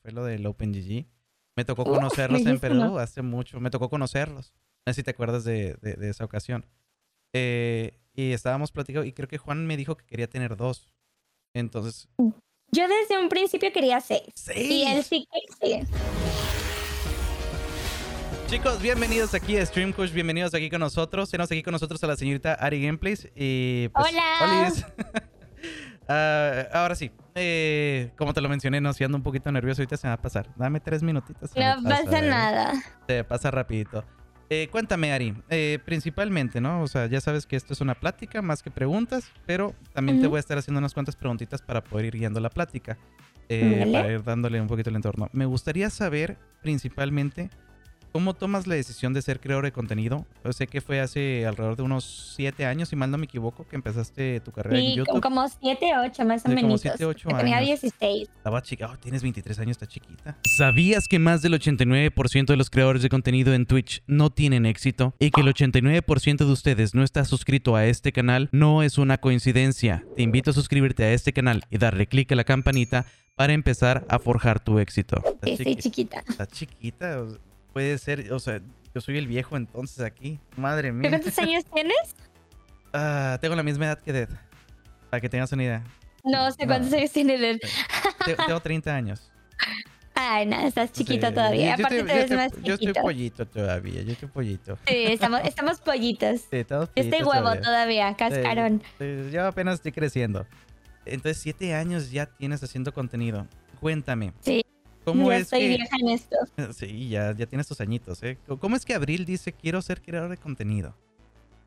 fue lo del OpenGG. Me tocó conocerlos en Perú hace mucho, me tocó conocerlos. No sé si te acuerdas de, de, esa ocasión. Eh, y estábamos platicando y creo que Juan me dijo que quería tener dos. Entonces... Yo desde un principio quería seis. ¿Seis? Y él sí que Chicos, bienvenidos aquí a Stream bienvenidos aquí con nosotros. Tenemos aquí con nosotros a la señorita Ari Gameplays. Y pues, Hola. uh, ahora sí, eh, como te lo mencioné, no, si ando un poquito nervioso, ahorita se me va a pasar. Dame tres minutitos. No pasa, ¿eh? nada. Se pasa rapidito. Eh, cuéntame, Ari, eh, principalmente, ¿no? O sea, ya sabes que esto es una plática más que preguntas, pero también te voy a estar haciendo unas cuantas preguntitas para poder ir guiando la plática, para ir dándole un poquito el entorno. Me gustaría saber, principalmente, ¿Cómo tomas la decisión de ser creador de contenido? Yo sé que fue hace alrededor de unos siete años, si mal no me equivoco, que empezaste tu carrera en YouTube. como siete, ocho más o menos. Como siete, ocho años. Tenía 16. Estaba chica. Oh, tienes 23 años, está chiquita. ¿Sabías que más del 89% de los creadores de contenido en Twitch no tienen éxito? Y que el 89% de ustedes no está suscrito a este canal no es una coincidencia. Te invito a suscribirte a este canal y darle clic a la campanita para empezar a forjar tu éxito. Estoy chiquita. Está chiquita puede ser, o sea, yo soy el viejo entonces aquí. Madre mía. ¿Cuántos años tienes? Ah, tengo la misma edad que Dead. Para que tengas una idea. No sé cuántos años tiene Dead. Tengo 30 años. Ay, no, estás chiquito todavía. Yo, Aparte te ves más Yo estoy pollito todavía, yo estoy pollito. Sí, estamos, estamos pollitos. Sí, estamos pollitos Este huevo todavía, cascarón. yo apenas estoy creciendo. Entonces, siete años ya tienes haciendo contenido. Cuéntame. Sí. ¿Cómo ya es estoy vieja en esto. Sí, ya, ya tienes tus añitos, ¿eh? ¿Cómo es que Abril dice quiero ser creador de contenido?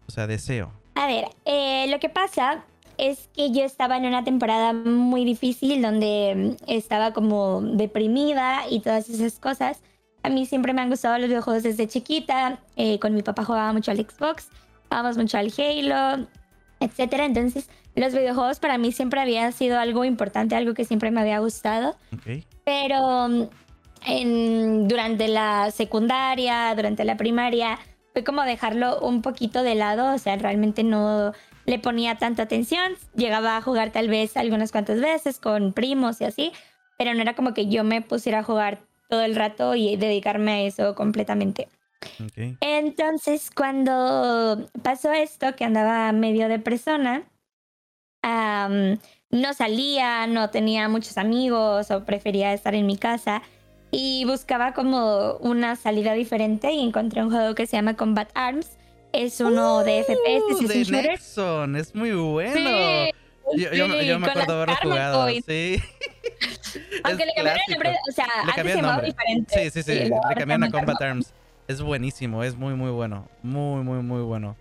O sea, deseo. A ver, eh, lo que pasa es que yo estaba en una temporada muy difícil donde mm, estaba como deprimida y todas esas cosas. A mí siempre me han gustado los videojuegos desde chiquita. Eh, con mi papá jugaba mucho al Xbox, jugábamos mucho al Halo, etcétera. Entonces, los videojuegos para mí siempre había sido algo importante, algo que siempre me había gustado. Okay. Pero mm, en, durante la secundaria, durante la primaria, fue como dejarlo un poquito de lado, o sea, realmente no le ponía tanta atención, llegaba a jugar tal vez algunas cuantas veces con primos y así, pero no era como que yo me pusiera a jugar todo el rato y dedicarme a eso completamente. Entonces, cuando pasó esto, que andaba medio de persona, no salía, no tenía muchos amigos o prefería estar en mi casa y buscaba como una salida diferente y encontré un juego que se llama Combat Arms. Es uno de FPS, uh, es de Nexon, es muy bueno. yo, me acuerdo haberlo jugado. Sí. Aunque le cambiaron el nombre, o sea, le antes se llamaba diferente. Sí, sí, sí, le cambiaron a Combat Arms. Es buenísimo, es muy, muy bueno. Muy, muy, muy bueno.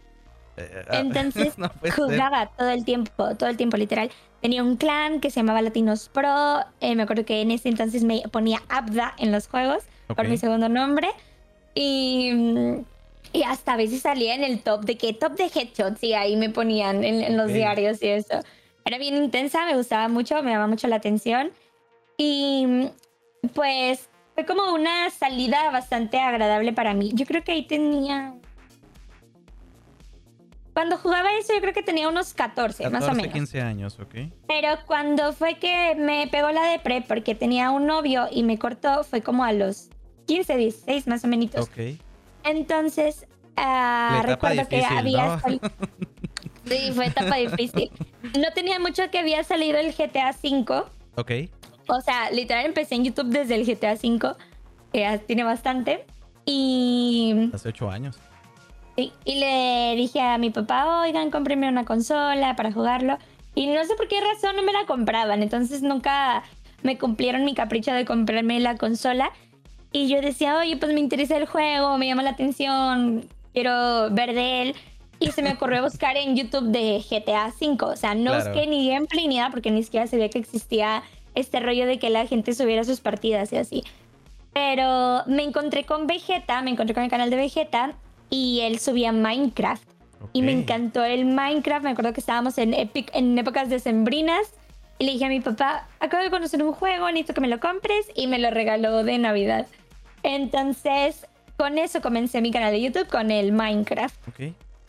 Ah, entonces jugaba todo el tiempo, todo el tiempo literal. Tenía un clan que se llamaba Latinos Pro. Eh, me acuerdo que en ese entonces me ponía Abda en los juegos por mi segundo nombre. Y, y hasta a veces salía en el top de que top de headshots y ahí me ponían en, los diarios y eso. Era bien intensa, me gustaba mucho, me llamaba mucho la atención. Y pues fue como una salida bastante agradable para mí. Yo creo que ahí tenía cuando jugaba eso yo creo que tenía unos 14, más o menos. 15 años, ok. Pero cuando fue que me pegó la depre porque tenía un novio y me cortó, fue como a los 15, 16 más o menos. Ok. Entonces, uh, recuerdo que había salido... sí, fue etapa difícil. No tenía mucho que había salido el GTA V. Ok. O sea, literal empecé en YouTube desde el GTA V, que tiene bastante. Y... Hace 8 años y le dije a mi papá, oigan, cómprenme una consola para jugarlo. Y no sé por qué razón no me la compraban. Entonces nunca me cumplieron mi capricho de comprarme la consola. Y yo decía, oye, pues me interesa el juego, me llama la atención, quiero ver de él. Y se me ocurrió buscar en YouTube de GTA V. O sea, no busqué ni gameplay ni nada porque ni siquiera sabía que existía este rollo de que la gente subiera sus partidas y así. Pero me encontré con Vegeta, me encontré con el canal de Vegeta y él subía Minecraft. Y me encantó el Minecraft. Me acuerdo que estábamos en, Epic, en épocas decembrinas. Y le dije a mi papá, acabo de conocer un juego, necesito que me lo compres. Y me lo regaló de Navidad. Entonces, con eso comencé mi canal de YouTube, con el Minecraft.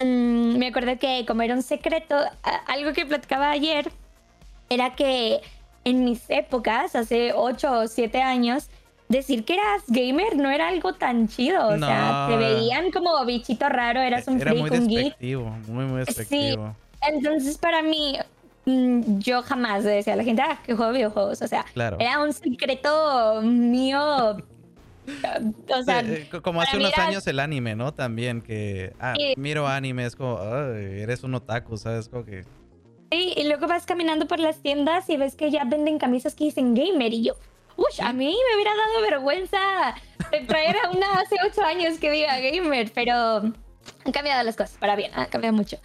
Mm, me acuerdo que como era un secreto, algo que platicaba ayer era que en mis épocas, hace 8 o 7 años, decir que eras gamer no era algo tan chido. O sea, te veían como bichito raro, eras un era freak, muy un geek. despectivo, muy, muy despectivo. Entonces, para mí, mm, yo jamás le decía a la gente, ah, que juego videojuegos. O sea, Claro. era un secreto mío. O sea, Sí, eh, como hace unos era- años el anime, ¿no? También que, ah, Sí. miro anime, es como, "Ay, eres un otaku, ¿sabes? Como que, Sí, y luego vas caminando por las tiendas y ves que ya venden camisas que dicen gamer y yo, uy, a mí me hubiera dado vergüenza traer a una hace ocho años que diga gamer, pero han cambiado las cosas para bien, han cambiado mucho.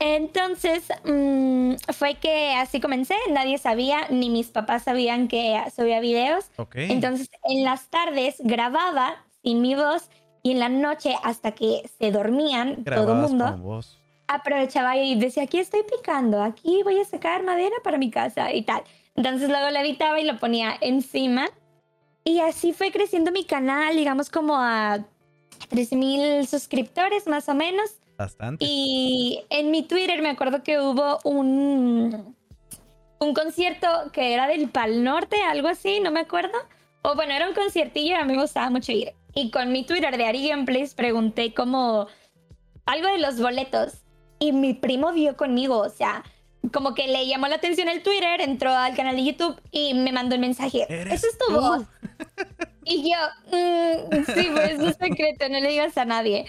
Entonces, mm, fue que así comencé, nadie sabía, ni mis papás sabían que subía videos. ok. Entonces, en las tardes grababa sin mi voz y en la noche, hasta que se dormían todo el grababas mundo, con voz. aprovechaba y decía, aquí estoy picando, aquí voy a sacar madera para mi casa y tal. Entonces luego lo editaba y lo ponía encima. Y así fue creciendo mi canal, digamos como a 13.000 suscriptores más o menos. Bastante. Y en mi Twitter me acuerdo que hubo un, un concierto que era del Pal Norte, algo así, no me acuerdo. O bueno, era un conciertillo y a mí me gustaba mucho ir. Y con mi Twitter de Ari Gameplays pregunté como algo de los boletos. Y mi primo vio conmigo, o sea, como que le llamó la atención el Twitter, entró al canal de YouTube y me mandó el mensaje. ¿Eres ¿Eso es tu tú?" voz? Y yo, "Mm, sí, pues es un secreto, no le digas a nadie.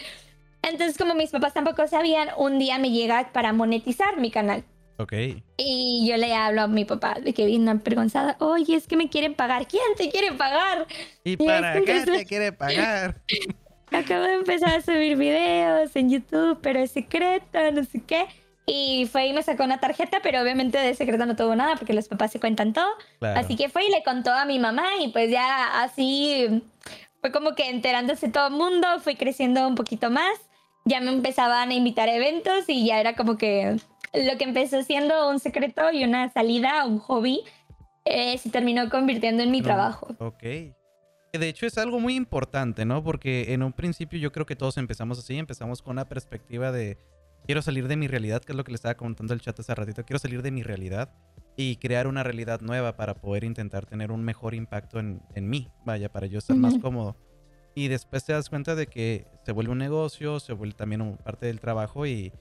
Entonces, como mis papás tampoco sabían, un día me llega para monetizar mi canal. Ok. Y yo le hablo a mi papá de que vino avergonzada. Oye, es que me quieren pagar. ¿Quién te quiere pagar? ¿Y Y para qué te quiere pagar? Acabo de empezar a subir videos en YouTube, pero es secreto, no sé qué. Y fue y me sacó una tarjeta, pero obviamente de secreto no tuvo nada porque los papás se cuentan todo. Claro. Así que fue y le contó a mi mamá y pues ya así fue como que enterándose todo el mundo, fui creciendo un poquito más, ya me empezaban a invitar a eventos y ya era como que lo que empezó siendo un secreto y una salida, un hobby, eh, se terminó convirtiendo en mi No, trabajo. Ok. De hecho es algo muy importante, ¿no? Porque en un principio yo creo que todos empezamos así, empezamos con una perspectiva de quiero salir de mi realidad, que es lo que le estaba comentando el chat hace ratito, quiero salir de mi realidad y crear una realidad nueva para poder intentar tener un mejor impacto en, en mí, vaya, para yo estar más Ujú. cómodo. Y después te das cuenta de que se vuelve un negocio, se vuelve también un- parte del trabajo y,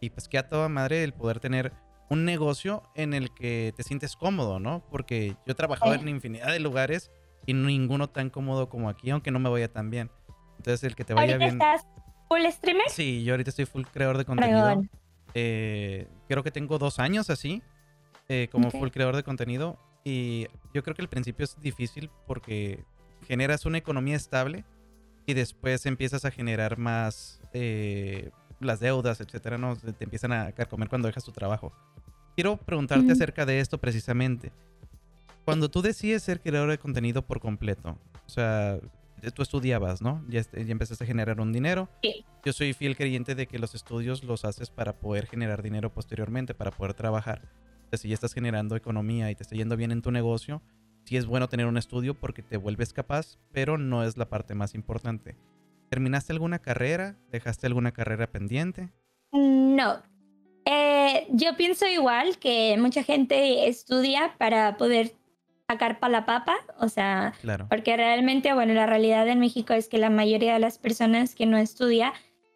y pues que a toda madre el poder tener un negocio en el que te sientes cómodo, ¿no? Porque yo he trabajado Sí. en infinidad de lugares y ninguno tan cómodo como aquí, aunque no me vaya tan bien. Entonces el que te vaya ¿Ahorita bien... estás full streamer? Sí, yo ahorita estoy full creador de contenido. Eh, creo que tengo dos años así, eh, como full creador de contenido. Y yo creo que al principio es difícil porque generas una economía estable y después empiezas a generar más eh, las deudas, etcétera, ¿no? Te empiezan a comer cuando dejas tu trabajo. Quiero preguntarte acerca de esto precisamente. Cuando tú decides ser creador de contenido por completo, o sea, tú estudiabas, ¿no? Ya, est- ya empezaste a generar un dinero. Sí. Yo soy fiel creyente de que los estudios los haces para poder generar dinero posteriormente, para poder trabajar. Sea, si ya estás generando economía y te está yendo bien en tu negocio, sí es bueno tener un estudio porque te vuelves capaz, pero no es la parte más importante. ¿Terminaste alguna carrera? ¿Dejaste alguna carrera pendiente? No. Eh, yo pienso igual que mucha gente estudia para poder sacar para la papa, o sea, Claro. porque realmente, bueno, la realidad en México es que la mayoría de las personas que no estudia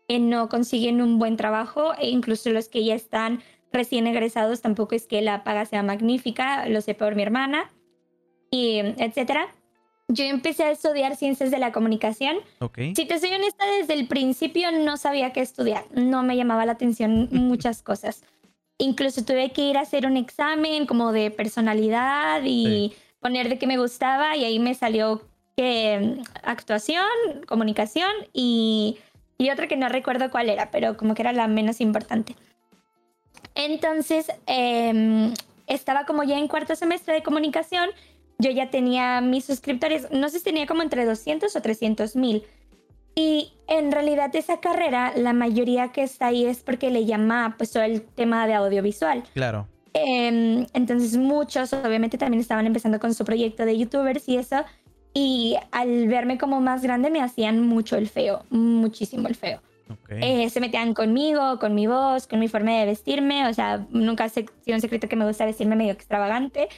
eh, no consiguen un buen trabajo e incluso los que ya están recién egresados tampoco es que la paga sea magnífica, lo sé por mi hermana y etcétera. Yo empecé a estudiar ciencias de la comunicación Ok. si te soy honesta, desde el principio no sabía qué estudiar. No me llamaba la atención muchas cosas. Incluso tuve que ir a hacer un examen como de personalidad y poner de qué me gustaba y ahí me salió que mm, actuación, comunicación y, y otra que no recuerdo cuál era, pero como que era la menos importante. Entonces, em, estaba como ya en cuarto semestre de comunicación yo ya tenía mis suscriptores, no sé si tenía como entre 200 o 300 mil. Y en realidad esa carrera, la mayoría que está ahí es porque le llama pues todo el tema de audiovisual. Claro. Em, entonces muchos obviamente también estaban empezando con su proyecto de youtubers y eso. Y al verme como más grande me hacían mucho el feo, muchísimo el feo. Ok. Eh, se metían conmigo, con mi voz, con mi forma de vestirme. O sea, nunca ha sido un secreto que me gusta vestirme medio extravagante.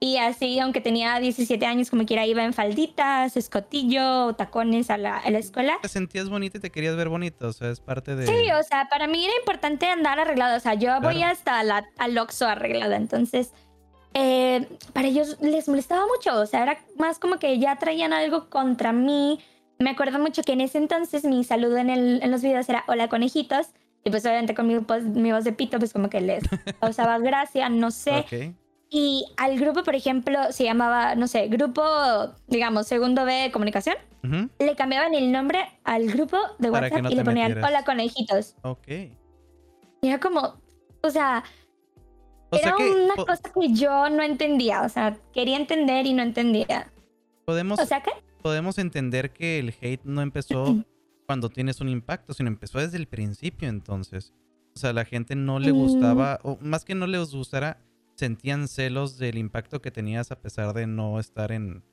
Y así, aunque tenía 17 años, como quiera, iba en falditas, escotillo, tacones a la, a la escuela. Te sentías bonita y te querías ver bonito, o sea, es parte de... Sí, o sea, para mí era importante andar arreglada, o sea, yo voy hasta la, al Oxxo arreglada, entonces, eh, para ellos les molestaba mucho, o sea, era más como que ya traían algo contra mí. Me acuerdo mucho que en ese entonces mi saludo en, el, en los videos era hola conejitos, y pues obviamente con mi, pues, mi voz de pito, pues como que les causaba gracia, no sé. Okay. Y al grupo, por ejemplo, se llamaba, no sé, grupo, digamos, segundo B de comunicación. Le cambiaban el nombre al grupo de WhatsApp y le ponían hola conejitos. Ok. Y era como, o sea, era una cosa que yo no entendía. O sea, quería entender y no entendía. Podemos, o sea, ¿qué? Podemos entender que el hate no empezó cuando tienes un impacto, sino empezó desde el principio entonces. O sea, la gente no le gustaba, o más que no les gustara, sentían celos del impacto que tenías a pesar de no estar en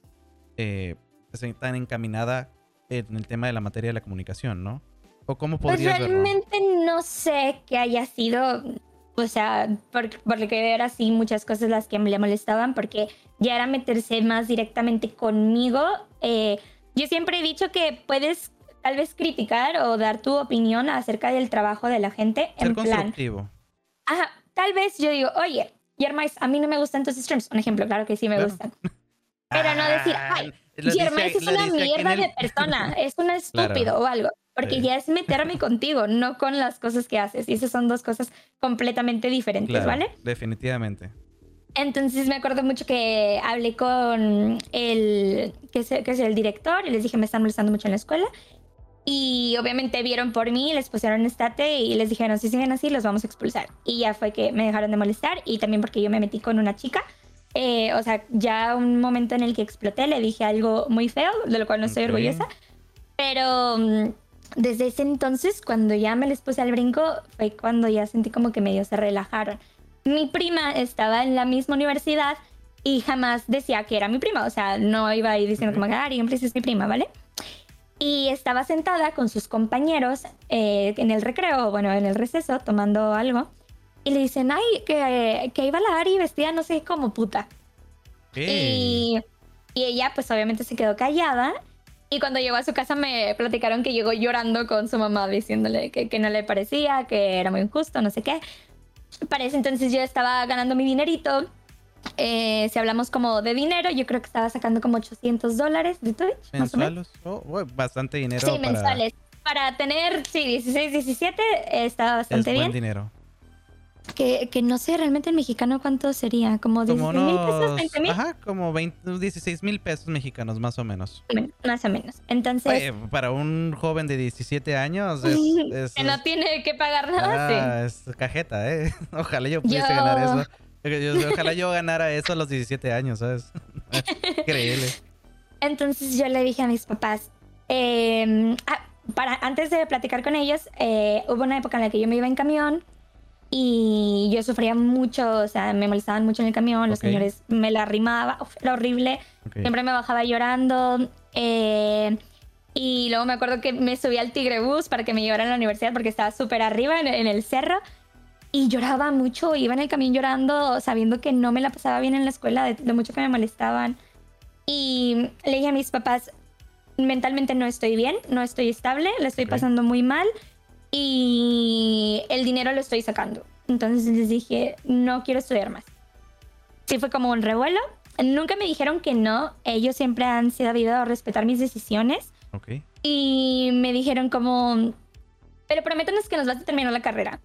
eh, pues, tan encaminada en el tema de la materia de la comunicación, ¿no? ¿O cómo pues podrías pues realmente no sé que haya sido, o sea, porque, porque era así muchas cosas las que me le molestaban, porque ya era meterse más directamente conmigo. Eh, yo siempre he dicho que puedes tal vez criticar o dar tu opinión acerca del trabajo de la gente Ser en constructivo. plan. Ajá, tal vez yo digo, oye, Yermais, a mí no me gustan tus streams. Un ejemplo, claro que sí me gustan. Pero no decir, ah, ay, Yermais es una mierda de persona, es un estúpido o algo. Porque ya es meterme contigo, no con las cosas que haces. Y esas son dos cosas completamente diferentes, ¿vale? Definitivamente. Entonces me acuerdo mucho que hablé con el que es, que es el director y les dije, me están molestando mucho en la escuela. Y obviamente vieron por mí, les pusieron estate y les dijeron, si siguen así, los vamos a expulsar. Y ya fue que me dejaron de molestar y también porque yo me metí con una chica. Eh, o sea, ya un momento en el que exploté, le dije algo muy feo, de lo cual no estoy orgullosa. Pero mm, desde ese entonces, cuando ya me les puse al brinco, fue cuando ya sentí como que medio se relajaron. Mi prima estaba en la misma universidad y jamás decía que era mi prima. O sea, no iba ahí diciendo como, ah, siempre es mi prima, ¿vale? Y estaba sentada con sus compañeros eh, en el recreo, bueno, en el receso, tomando algo. Y le dicen, ay, que, que iba la Ari vestida, no sé, como puta. Y, y, ella, pues obviamente se quedó callada. Y cuando llegó a su casa me platicaron que llegó llorando con su mamá, diciéndole que, que no le parecía, que era muy injusto, no sé qué. Para ese entonces yo estaba ganando mi dinerito eh, si hablamos como de dinero, yo creo que estaba sacando como 800 dólares de Twitch. ¿Mensuales? Oh, bastante dinero. Sí, mensuales. Para tener, sí, 16, 17, está bastante es bien. Buen dinero. Que, que, no sé realmente en mexicano cuánto sería, como 16 mil pesos, 20 mil. Ajá, como 20, 16 mil pesos mexicanos, más o menos. Más o menos. Entonces. para un joven de 17 años. Es, que no tiene que pagar nada, ah, Es cajeta, ¿eh? Ojalá yo pudiese ganar eso ojalá yo ganara eso a los 17 años, ¿sabes? Increíble. Entonces yo le dije a mis papás, em, ah, para, antes de platicar con ellos, eh, hubo una época en la que yo me iba en camión y yo sufría mucho, o sea, me molestaban mucho en el camión, los señores me la arrimaban, era horrible, siempre me bajaba llorando. Eh, y luego me acuerdo que me subí al Tigre Bus para que me llevaran a la universidad porque estaba súper arriba en, el cerro y lloraba mucho, iba en el camino llorando, sabiendo que no me la pasaba bien en la escuela, de, mucho que me molestaban. Y le dije a mis papás, mentalmente no estoy bien, no estoy estable, la estoy pasando muy mal y el dinero lo estoy sacando. Entonces les dije, no quiero estudiar más. Sí fue como un revuelo. Nunca me dijeron que no. Ellos siempre han sabido respetar mis decisiones. Y me dijeron como, pero prométanos que nos vas a terminar la carrera.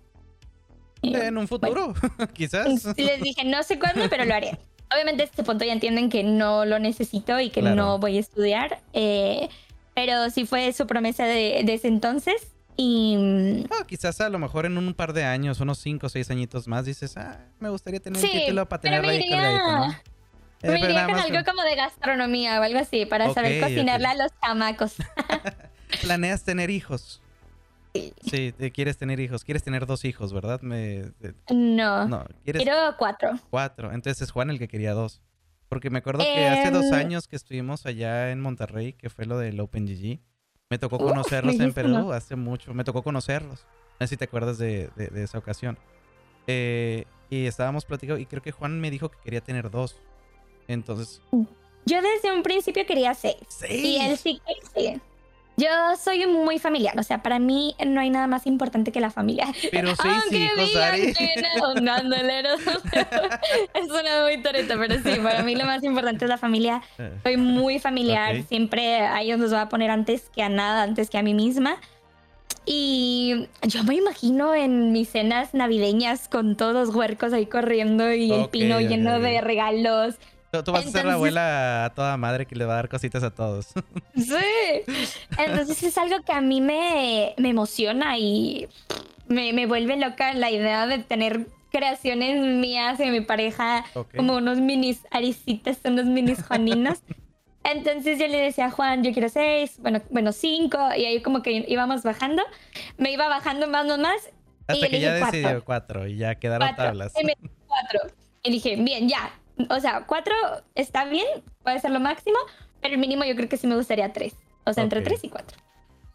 En un futuro, quizás. Les dije, no sé cuándo, pero lo haré. Obviamente, a este punto ya entienden que no lo necesito y que no voy a estudiar. Eh, pero sí fue su promesa de, ese entonces. Y. quizás a lo mejor en un par de años, unos cinco o seis añitos más, dices, ah, me gustaría tener un título para tenerlo ahí ¿no? me eh, iría con algo como de gastronomía o algo así, para saber cocinarle a los chamacos. ¿Planeas tener hijos? Sí, quieres tener hijos. Quieres tener dos hijos, ¿verdad? Me, no. No, quiero cuatro. Cuatro. Entonces es Juan el que quería dos. Porque me acuerdo que hace dos em, años que estuvimos allá en Monterrey, que fue lo del OpenGG, me tocó conocerlos en Perú hace mucho. Me tocó conocerlos. No sé si te acuerdas de, esa ocasión. Eh, y estábamos platicando y creo que Juan me dijo que quería tener dos. Entonces. Yo desde un principio quería seis. ¿Seis? Y él sí que sí. Yo soy muy familiar, o sea, para mí no hay nada más importante que la familia. Pero seis Aunque hijos, digan Ari. que no, no, ándale, no. es una muy toreta, pero sí, para mí lo más importante es la familia. Eh, Soy muy familiar, siempre a ellos los voy a poner antes que a nada, antes que a mí misma. Y yo me imagino en mis cenas navideñas con todos los huercos ahí corriendo y el pino lleno de regalos. Tú, tú vas a ser la Entonces- abuela a toda madre que le va a dar cositas a todos. Sí. Entonces es algo que a mí me, me emociona y me, me vuelve loca la idea de tener creaciones mías y de mi pareja Ok. como unos minis aricitas, unos minis juaninos. Entonces yo le decía a Juan, yo quiero seis, bueno, bueno, cinco, y ahí como que íbamos bajando. Me iba bajando más, más, más. y Hasta yo que ya decidió cuatro y ya quedaron Cuatro. tablas. Y me cuatro. Y dije, bien, ya. O sea, cuatro está bien, puede ser lo máximo, pero el mínimo yo creo que sí me gustaría tres. O sea, entre Ok. tres y cuatro.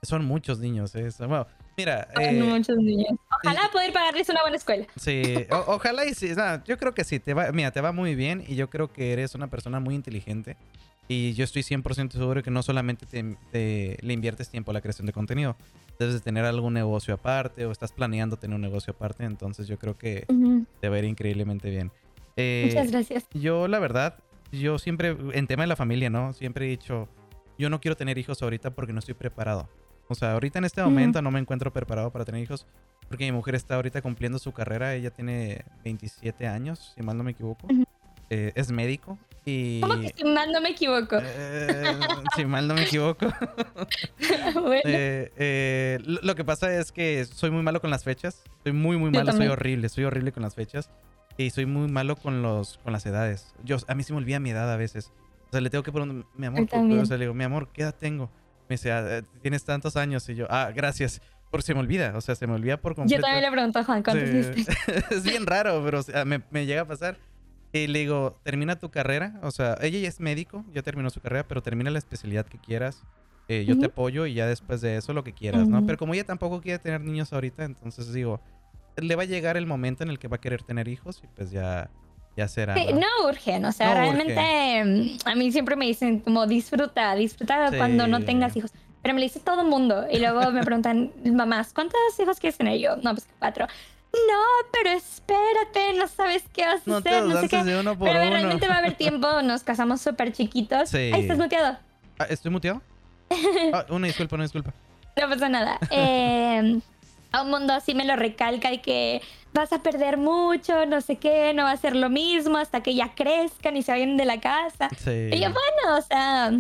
Son muchos niños, ¿eh? Son- Bueno, mira, Son eh, muchos niños. Ojalá poder pagarles una buena escuela. sí, o- ojalá y sí. yo creo que sí, te va, mira, te va muy bien y yo creo que eres una persona muy inteligente. Y yo estoy 100% seguro que no solamente te, te- le inviertes tiempo a la creación de contenido, debes de tener algún negocio aparte o estás planeando tener un negocio aparte, entonces yo creo que te va a ir increíblemente bien. Eh, Muchas gracias. Yo, la verdad, yo siempre, en tema de la familia, ¿no? Siempre he dicho, yo no quiero tener hijos ahorita porque no estoy preparado. O sea, ahorita en este momento no me encuentro preparado para tener hijos porque mi mujer está ahorita cumpliendo su carrera. Ella tiene 27 años, si mal no me equivoco. Ujú. Eh, es médico y... ¿Cómo que si mal no me equivoco? Eh, si mal no me equivoco. bueno, Eh, eh, lo que pasa es que soy muy malo con las fechas. Soy muy, muy malo. Soy horrible. Soy horrible con las fechas. Y soy muy malo con los con las edades. Yo, a mí se me olvida mi edad a veces. O sea, le tengo que preguntar, mi amor, Yo ¿por- también. o sea, le digo, mi amor, ¿qué edad tengo? Me dice, "Ah, eh, tienes tantos años. Y yo, ah, gracias. Porque se me olvida. O sea, se me olvida por yo completo. también le pregunto a Juan cuántos Sí. es bien raro, pero o sea, me, me llega a pasar. Y le digo, termina tu carrera. O sea, ella ya es médico, ya terminó su carrera, pero termina la especialidad que quieras. Eh, yo te Ujú. apoyo y ya después de eso lo que quieras, ¿no? Ujú. Pero como ella tampoco quiere tener niños ahorita, entonces digo, le va a llegar el momento en el que va a querer tener hijos y pues ya, ya será. Sí, ¿no? no urgen, o sea, No realmente mm, a mí siempre me dicen como disfruta, disfruta Sí. cuando no tengas hijos. Pero me lo dice todo el mundo. Y luego me preguntan, mamás, ¿cuántos hijos quieres tener? Y yo, no, pues cuatro. No, pero espérate, no sabes qué vas a No te hacer, no sé qué. lances de uno por Pero uno. realmente va a haber tiempo, nos casamos súper chiquitos. Sí. Ahí estás muteado. Ah, ¿Estoy muteado? Ah, una disculpa, una disculpa. No pasa nada. Eh, a un mundo así me lo recalca y que vas a perder mucho, no sé qué, no va a ser lo mismo hasta que ya crezcan y se vayan de la casa. Sí. Y yo, bueno, o sea,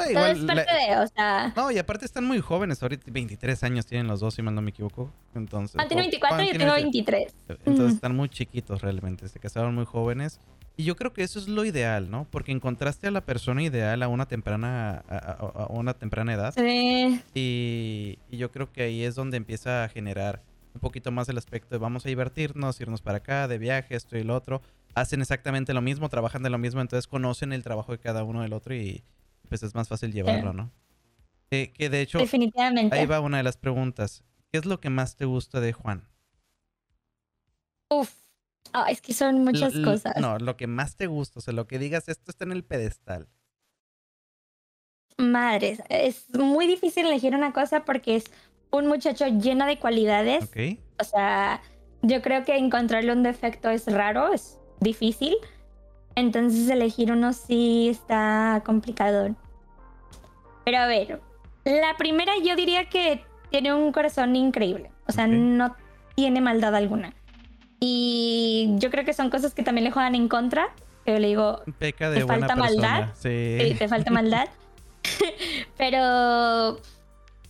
Ah, todo igual es parte la- de, o sea, No, y aparte están muy jóvenes. Ahorita 23 años tienen los dos, si mal no me equivoco. Entonces, Juan tiene o- 24 Juan y yo tengo 20. 23. Entonces están muy chiquitos realmente, se casaron muy jóvenes. Y yo creo que eso es lo ideal, ¿no? Porque encontraste a la persona ideal a una temprana, a, a- a una temprana edad. Sí, Y, y yo creo que ahí es donde empieza a generar un poquito más el aspecto de vamos a divertirnos, irnos para acá, de viaje, esto y lo otro. Hacen exactamente lo mismo, trabajan de lo mismo, entonces conocen el trabajo de cada uno del otro y pues es más fácil llevarlo, ¿no? Eh, que de hecho, definitivamente. ahí va una de las preguntas. ¿Qué es lo que más te gusta de Juan? Uf, Ah, es que son muchas L- cosas. No, lo que más te gusta, o sea, lo que digas, esto está en el pedestal. Madres, es muy difícil elegir una cosa porque es un muchacho lleno de cualidades. ¿Ok? O sea, yo creo que encontrarle un defecto es raro, es difícil. Entonces elegir uno sí está complicado. Pero a ver, la primera yo diría que tiene un corazón increíble. O sea, no tiene maldad alguna. Y yo creo que son cosas que también le juegan en contra. Yo le digo, Peca de ¿Te buena falta persona. maldad? Sí. sí, te falta maldad. Pero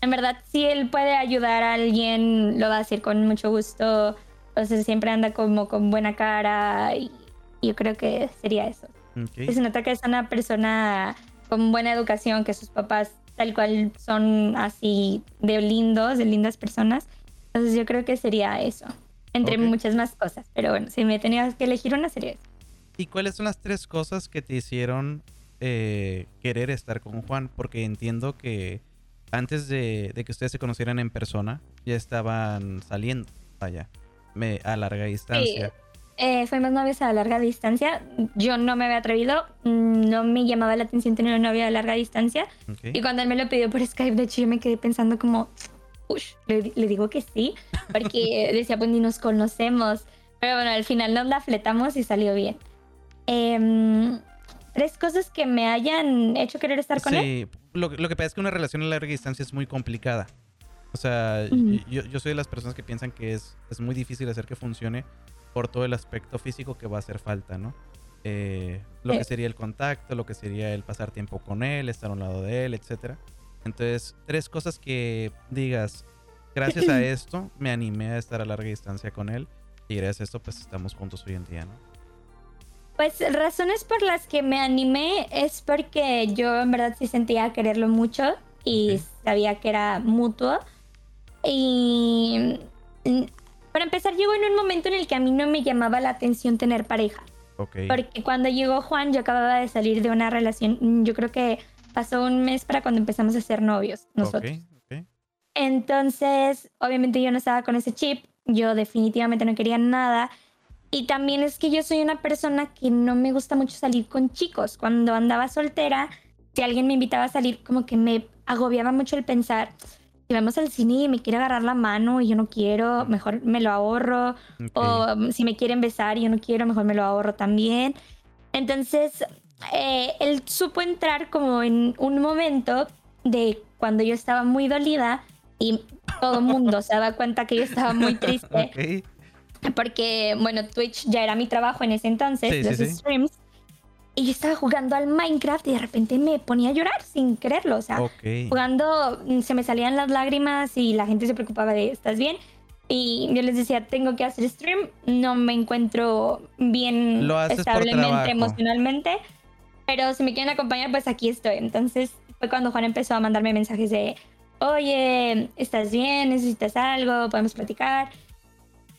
en verdad, si él puede ayudar a alguien, lo va a hacer con mucho gusto. O sea, siempre anda como con buena cara. Y yo creo que sería eso. Ok. Que se nota que es una persona con buena educación, que sus papás tal cual son así de lindos, de lindas personas. Entonces yo creo que sería eso. Entre Ok. muchas más cosas. Pero bueno, si me tenías que elegir una sería. ¿Y cuáles son las tres cosas que te hicieron eh, querer estar con Juan? Porque entiendo que antes de, de que ustedes se conocieran en persona, ya estaban saliendo, vaya, me, a larga distancia. eh, fuimos novios a larga distancia. Yo no me había atrevido, mm, no me llamaba la atención tener un novio a larga distancia. Y cuando él me lo pidió por Skype, de hecho yo me quedé pensando como, uff, le, le, digo que sí, porque decía, pues ni nos conocemos. Pero bueno, al final nos la fletamos y salió bien. Eh, tres cosas que me hayan hecho querer estar con él. Sí, lo, lo, que pasa es que una relación a larga distancia es muy complicada. O sea, yo, yo, soy de las personas que piensan que es, es muy difícil hacer que funcione por todo el aspecto físico que va a hacer falta, ¿no? Eh, lo que sería el contacto, lo que sería el pasar tiempo con él, estar a un lado de él, etc. Entonces, tres cosas que digas, gracias a esto me animé a estar a larga distancia con él y gracias a esto pues estamos juntos hoy en día, ¿no? Pues razones por las que me animé es porque yo en verdad sí sentía quererlo mucho y sabía que era mutuo. Y mm, para empezar llegó en un momento en el que a mí no me llamaba la atención tener pareja. Porque cuando llegó Juan yo acababa de salir de una relación, yo creo que pasó un mes para cuando empezamos a ser novios nosotros. Entonces, obviamente yo no estaba con ese chip, yo definitivamente no quería nada. Y también es que yo soy una persona que no me gusta mucho salir con chicos. Cuando andaba soltera, si alguien me invitaba a salir, como que me agobiaba mucho el pensar, si vamos al cine y me quiere agarrar la mano y yo no quiero, mejor me lo ahorro. O si me quieren besar y yo no quiero, mejor me lo ahorro también. Entonces, eh, él supo entrar como en un momento de cuando yo estaba muy dolida y todo el mundo se daba cuenta que yo estaba muy triste. Porque, bueno, Twitch ya era mi trabajo en ese entonces, los streams. Y yo estaba jugando al Minecraft y de repente me ponía a llorar sin quererlo. O sea, jugando mm, se me salían las lágrimas y la gente se preocupaba de, ¿estás bien? Y yo les decía, tengo que hacer stream, no me encuentro bien establemente, emocionalmente. Pero si me quieren acompañar, pues aquí estoy. Entonces fue cuando Juan empezó a mandarme mensajes de, oye, ¿estás bien? ¿Necesitas algo? ¿Podemos platicar?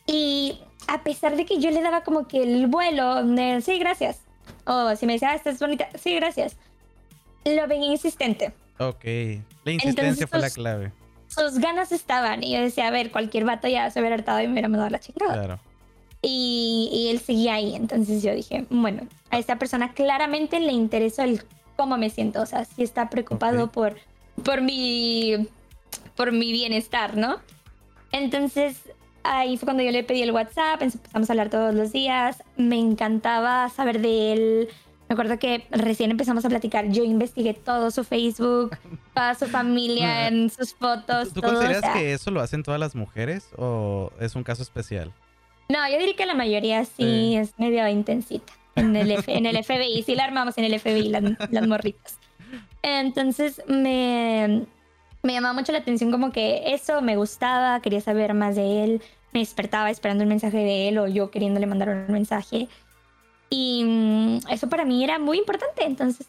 Y a pesar de que yo le daba como que el vuelo de, sí, gracias. O si me decía, ah, estás bonita, sí, gracias. Lo veía insistente. Ok. La insistencia fue la clave. Sus ganas estaban. Y yo decía, a ver, cualquier vato ya se hubiera hartado y me hubiera mandado la chingada. Claro. Y, y, él seguía ahí. Entonces yo dije, bueno, a esta persona claramente le interesó el cómo me siento. O sea, si está preocupado por, por, mi, por mi bienestar, ¿no? Entonces Ahí fue cuando yo le pedí el WhatsApp, empezamos a hablar todos los días. Me encantaba saber de él. Me acuerdo que recién empezamos a platicar. Yo investigué todo su Facebook, toda su familia, en sus fotos. ¿Tú, consideras que eso lo hacen todas las mujeres o es un caso especial? No, yo diría que la mayoría sí, es medio intensita. En el, en el FBI, sí la armamos en el FBI, las, las morritas. Entonces me, me llamaba mucho la atención como que eso me gustaba, quería saber más de él, me despertaba esperando un mensaje de él o yo queriéndole mandar un mensaje. Y mm, eso para mí era muy importante. Entonces,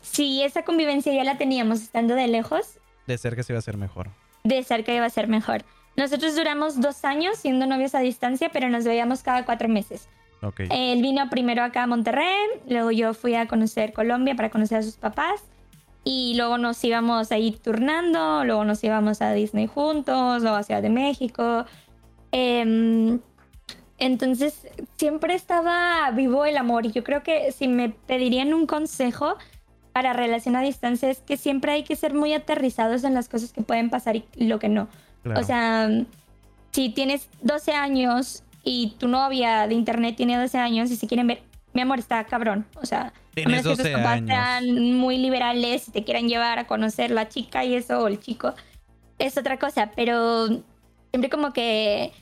si esa convivencia ya la teníamos estando de lejos. De cerca se iba a ser mejor. De cerca iba a ser mejor. Nosotros duramos dos años siendo novios a distancia, pero nos veíamos cada cuatro meses. Okay. Él vino primero acá a Monterrey, luego yo fui a conocer Colombia para conocer a sus papás y luego nos íbamos a ir turnando, luego nos íbamos a Disney juntos, luego a Ciudad de México. Em, entonces siempre estaba vivo el amor y yo creo que si me pedirían un consejo para relación a distancia es que siempre hay que ser muy aterrizados en las cosas que pueden pasar y lo que no. O sea, si tienes 12 años y tu novia de internet tiene 12 años y se quieren ver, mi amor está cabrón. O sea, a menos que tus papás sean muy liberales y te quieran llevar a conocer la chica y eso, o el chico, es otra cosa. Pero siempre como que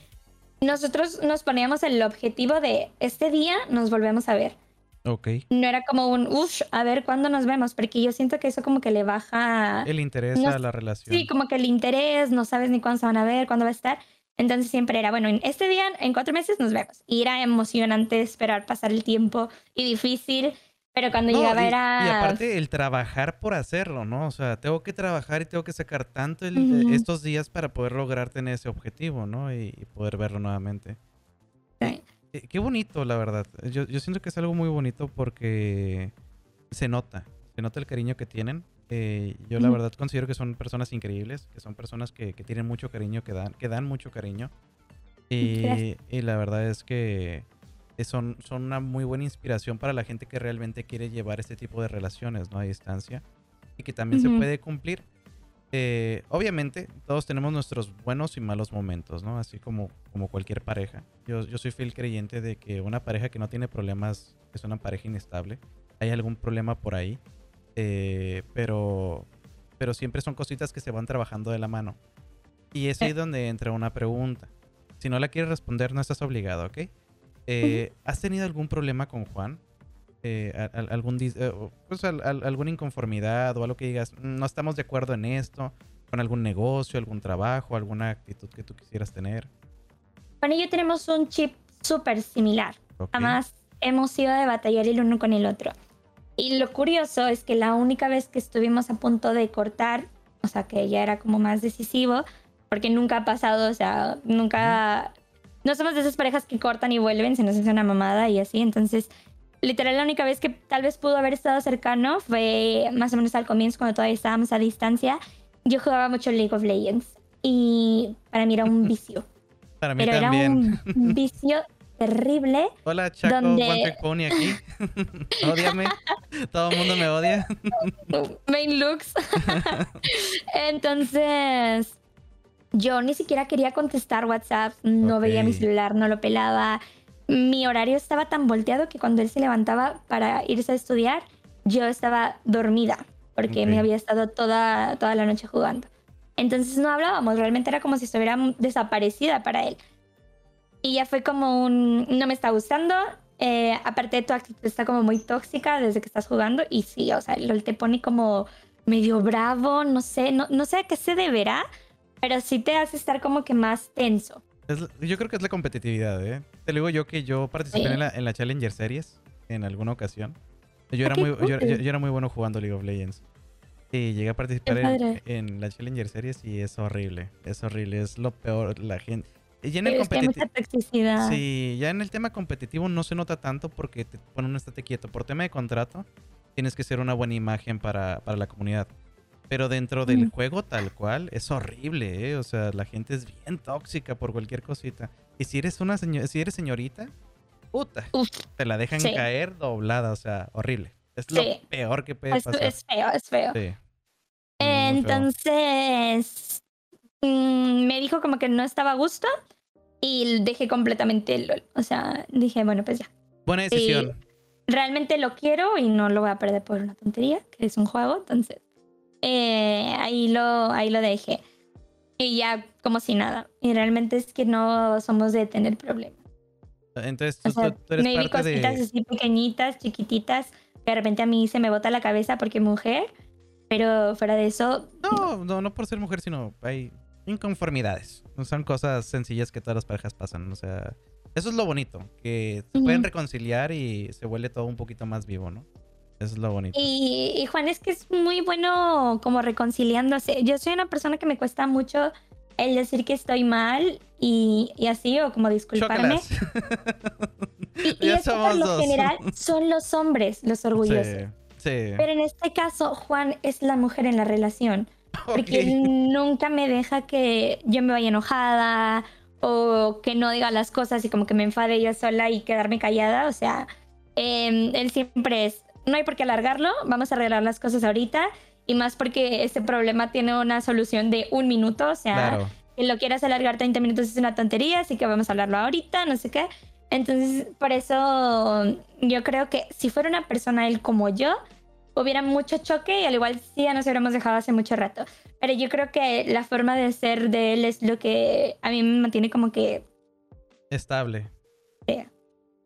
nosotros nos poníamos el objetivo de este día nos volvemos a ver. Ok. No era como un, uff, a ver cuándo nos vemos, porque yo siento que eso como que le baja... El interés a la relación. Sí, como que el interés, no sabes ni cuándo se van a ver, cuándo va a estar. Entonces siempre era, bueno, en este día, en cuatro meses nos vemos. Y era emocionante esperar pasar el tiempo y difícil, pero cuando llegaba era... Y aparte el trabajar por hacerlo, ¿no? O sea, tengo que trabajar y tengo que sacar tanto estos días para poder lograr tener ese objetivo, ¿no? Y, poder verlo nuevamente. Eh, qué bonito, la verdad. Yo, yo siento que es algo muy bonito porque se nota, se nota el cariño que tienen eh, yo la verdad considero que son personas increíbles, que son personas que, tienen mucho cariño, que dan, que dan mucho cariño. Y, la verdad es que son, son una muy buena inspiración para la gente que realmente quiere llevar este tipo de relaciones, ¿no? A distancia. Y que también se puede cumplir. Eh, obviamente, todos tenemos nuestros buenos y malos momentos, ¿no? Así como, como cualquier pareja. Yo, yo soy fiel creyente de que una pareja que no tiene problemas es una pareja inestable. Hay algún problema por ahí. Eh, pero, pero siempre son cositas que se van trabajando de la mano. Y es ahí donde entra una pregunta. Si no la quieres responder, no estás obligado, ¿ok? Eh, ¿Has tenido algún problema con Juan? Eh, algún, eh, pues, alguna inconformidad o algo que digas, no estamos de acuerdo en esto, con algún negocio, algún trabajo, alguna actitud que tú quisieras tener. Con ello tenemos un chip súper similar. Además, hemos ido de batallar el uno con el otro. Y lo curioso es que la única vez que estuvimos a punto de cortar, o sea, que ya era como más decisivo, porque nunca ha pasado, o sea, nunca... No somos de esas parejas que cortan y vuelven, se nos hace una mamada y así, entonces literal la única vez que tal vez pudo haber estado cercano fue más o menos al comienzo cuando todavía estábamos a distancia. Yo jugaba mucho League of Legends y para mí era un vicio. para mí Pero también. era un vicio terrible. Hola, Chaco, donde... Pony aquí. Odiame. Todo el mundo me odia. Main looks. Entonces, yo ni siquiera quería contestar WhatsApp, no veía mi celular, no lo pelaba mi horario estaba tan volteado que cuando él se levantaba para irse a estudiar, yo estaba dormida porque me había estado toda, toda la noche jugando. Entonces no hablábamos, realmente era como si estuviera desaparecida para él. Y ya fue como un, no me está gustando, eh, aparte tu actitud está como muy tóxica desde que estás jugando y sí, o sea, LOL te pone como medio bravo, no sé, no, no sé a qué se deberá, pero sí te hace estar como que más tenso yo creo que es la competitividad, ¿eh? Te digo yo que yo participé en, la, en, la, Challenger Series en alguna ocasión. Yo era, muy, yo, era muy bueno jugando League of Legends. Y llegué a participar en, la Challenger Series y es horrible. Es horrible. Es lo peor. La gente. Y en el. Sí, ya en el tema competitivo no se nota tanto porque te ponen un estate quieto. Por tema de contrato, tienes que ser una buena imagen para, para la comunidad. Pero dentro del juego tal cual es horrible, ¿eh? O sea, la gente es bien tóxica por cualquier cosita. Y si eres una señor si eres señorita, puta, te la dejan caer doblada, o sea, horrible. Es lo peor que puede pasar. Es feo, es feo. Sí. Entonces, mm, me dijo como que no estaba a gusto y dejé completamente el LOL. O sea, dije, bueno, pues ya. Buena decisión. realmente lo quiero y no lo voy a perder por una tontería, que es un juego, entonces eh, ahí, lo, ahí lo dejé. Y ya como si nada. Y realmente es que no somos de tener problemas. Entonces tú, eres me parte cositas así pequeñitas, chiquititas, que de repente a mí se me bota la cabeza porque mujer, pero fuera de eso... No, no, no por ser mujer, sino hay inconformidades. Son cosas sencillas que todas las parejas pasan. O sea, eso es lo bonito, que se pueden reconciliar y se vuelve todo un poquito más vivo, ¿no? Es lo bonito. Y, Juan es que es muy bueno como reconciliándose. Yo soy una persona que me cuesta mucho el decir que estoy mal y, así, o como disculparme. y, eso por lo general son los hombres los orgullosos. Sí, Pero en este caso, Juan es la mujer en la relación. Porque nunca me deja que yo me vaya enojada o que no diga las cosas y como que me enfade yo sola y quedarme callada. O sea, em, él siempre es, no hay por qué alargarlo, vamos a arreglar las cosas ahorita y más porque este problema tiene una solución de un minuto, o sea, que lo quieras alargar 30 minutos es una tontería, así que vamos a hablarlo ahorita, no sé qué. Entonces, por eso yo creo que si fuera una persona él como yo, hubiera mucho choque y al igual sí ya nos hubiéramos dejado hace mucho rato. Pero yo creo que la forma de ser de él es lo que a mí me mantiene como que... Estable. Sí.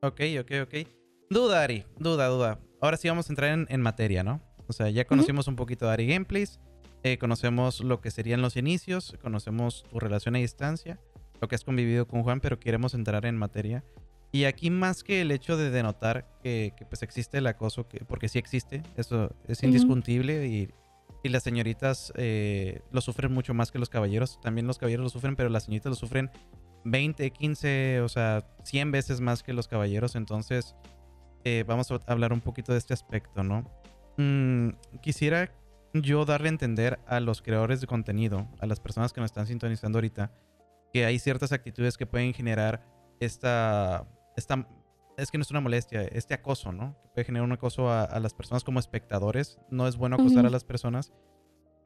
Ok, ok, ok. Duda, Ari. Duda, duda ahora sí vamos a entrar en, materia, ¿no? O sea, ya conocimos un poquito de Ari Gameplays, eh, conocemos lo que serían los inicios, conocemos tu relación a distancia, lo que has convivido con Juan, pero queremos entrar en materia. Y aquí más que el hecho de denotar que, pues existe el acoso, que, porque sí existe, eso es indiscutible y, y, las señoritas eh, lo sufren mucho más que los caballeros. También los caballeros lo sufren, pero las señoritas lo sufren 20, 15, o sea, 100 veces más que los caballeros. Entonces, eh, vamos a hablar un poquito de este aspecto, ¿no? Mm, quisiera yo darle a entender a los creadores de contenido, a las personas que nos están sintonizando ahorita, que hay ciertas actitudes que pueden generar esta, esta es que no es una molestia, este acoso, ¿no? Que puede generar un acoso a, las personas como espectadores. No es bueno acosar a las personas.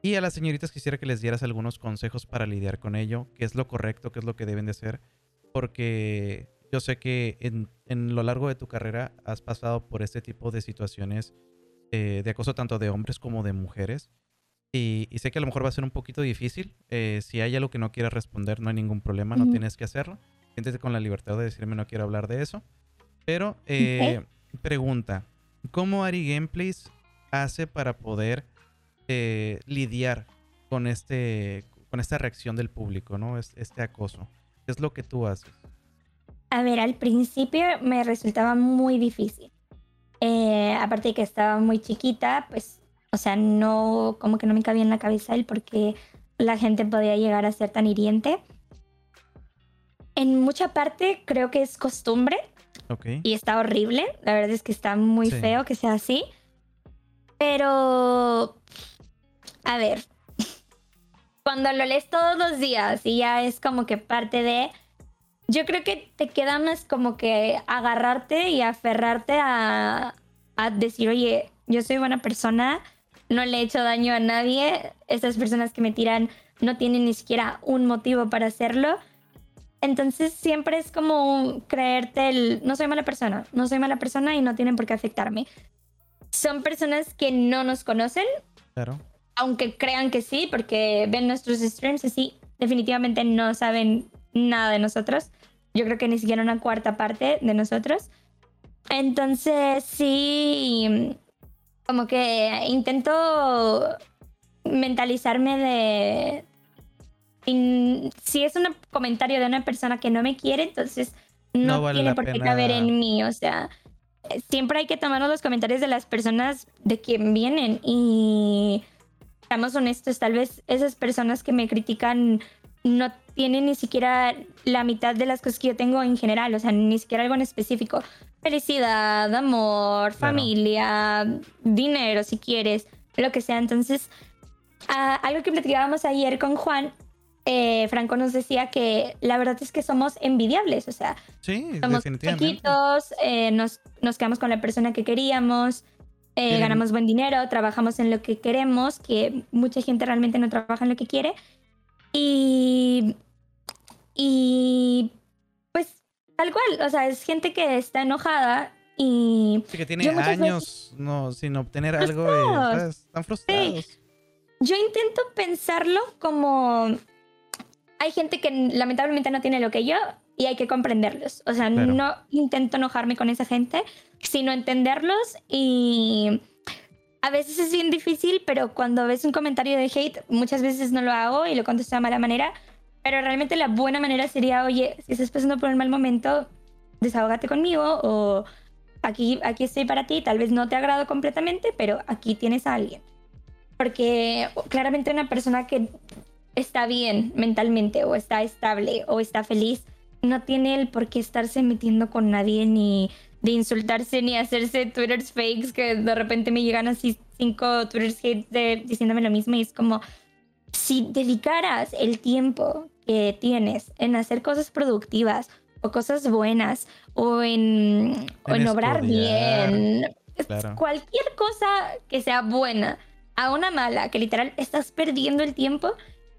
Y a las señoritas quisiera que les dieras algunos consejos para lidiar con ello, qué es lo correcto, qué es lo que deben de hacer, porque yo sé que en, en lo largo de tu carrera has pasado por este tipo de situaciones eh, de acoso tanto de hombres como de mujeres. Y, sé que a lo mejor va a ser un poquito difícil. Eh, si hay algo que no quieras responder, no hay ningún problema, no tienes que hacerlo. Siéntete con la libertad de decirme no quiero hablar de eso. Pero, eh, pregunta, ¿cómo Ari Gameplays hace para poder lidiar con, este, con esta reacción del público, ¿no? Este acoso. ¿Qué es lo que tú haces? A ver, al principio me resultaba muy difícil. Eh, aparte de que estaba muy chiquita, pues, o sea, no, como que no me cabía en la cabeza el por qué la gente podía llegar a ser tan hiriente. En mucha parte creo que es costumbre. Y está horrible. La verdad es que está muy feo que sea así. Pero, a ver, cuando lo lees todos los días y ya es como que parte de, yo creo que te queda más como que agarrarte y aferrarte a, decir, oye, yo soy buena persona, no le he hecho daño a nadie, estas personas que me tiran no tienen ni siquiera un motivo para hacerlo. Entonces siempre es como creerte el, no soy mala persona, no soy mala persona y no tienen por qué afectarme. Son personas que no nos conocen. Claro. Aunque crean que sí, porque ven nuestros streams así, definitivamente no saben nada de nosotros. Yo creo que ni siquiera una cuarta parte de nosotros. Entonces, sí, como que intento mentalizarme de... si es un comentario de una persona que no me quiere, entonces no, tiene por qué caber en mí. O sea, siempre hay que tomar los comentarios de las personas de quien vienen. Y seamos honestos, tal vez esas personas que me critican no tiene ni siquiera la mitad de las cosas que yo tengo en general, o sea, ni siquiera algo en específico. Felicidad, amor, familia, dinero, si quieres, lo que sea. Entonces, algo que platicábamos ayer con Juan, eh, Franco nos decía que la verdad es que somos envidiables, o sea, somos chiquitos, eh, nos, nos, quedamos con la persona que queríamos, eh, ganamos buen dinero, trabajamos en lo que queremos, que mucha gente realmente no trabaja en lo que quiere. Y, y pues tal cual, o sea, es gente que está enojada y... que tiene años no, sin obtener algo y están frustrados. Yo intento pensarlo como... Hay gente que lamentablemente no tiene lo que yo y hay que comprenderlos. O sea, no intento enojarme con esa gente, sino entenderlos y a veces es bien difícil, pero cuando ves un comentario de hate, muchas veces no lo hago y lo contesto de mala manera. Pero realmente la buena manera sería, oye, si estás pasando por un mal momento, desahógate conmigo o aquí, aquí estoy para ti. Tal vez no te agrado completamente, pero aquí tienes a alguien. Porque claramente una persona que está bien mentalmente o está estable o está feliz, no tiene el por qué estarse metiendo con nadie ni de insultarse ni hacerse twitters fakes que de repente me llegan así cinco twitters hate diciéndome lo mismo y es como si dedicaras el tiempo que tienes en hacer cosas productivas o cosas buenas o en, en, obrar bien, cualquier cosa que sea buena a una mala, que literal estás perdiendo el tiempo,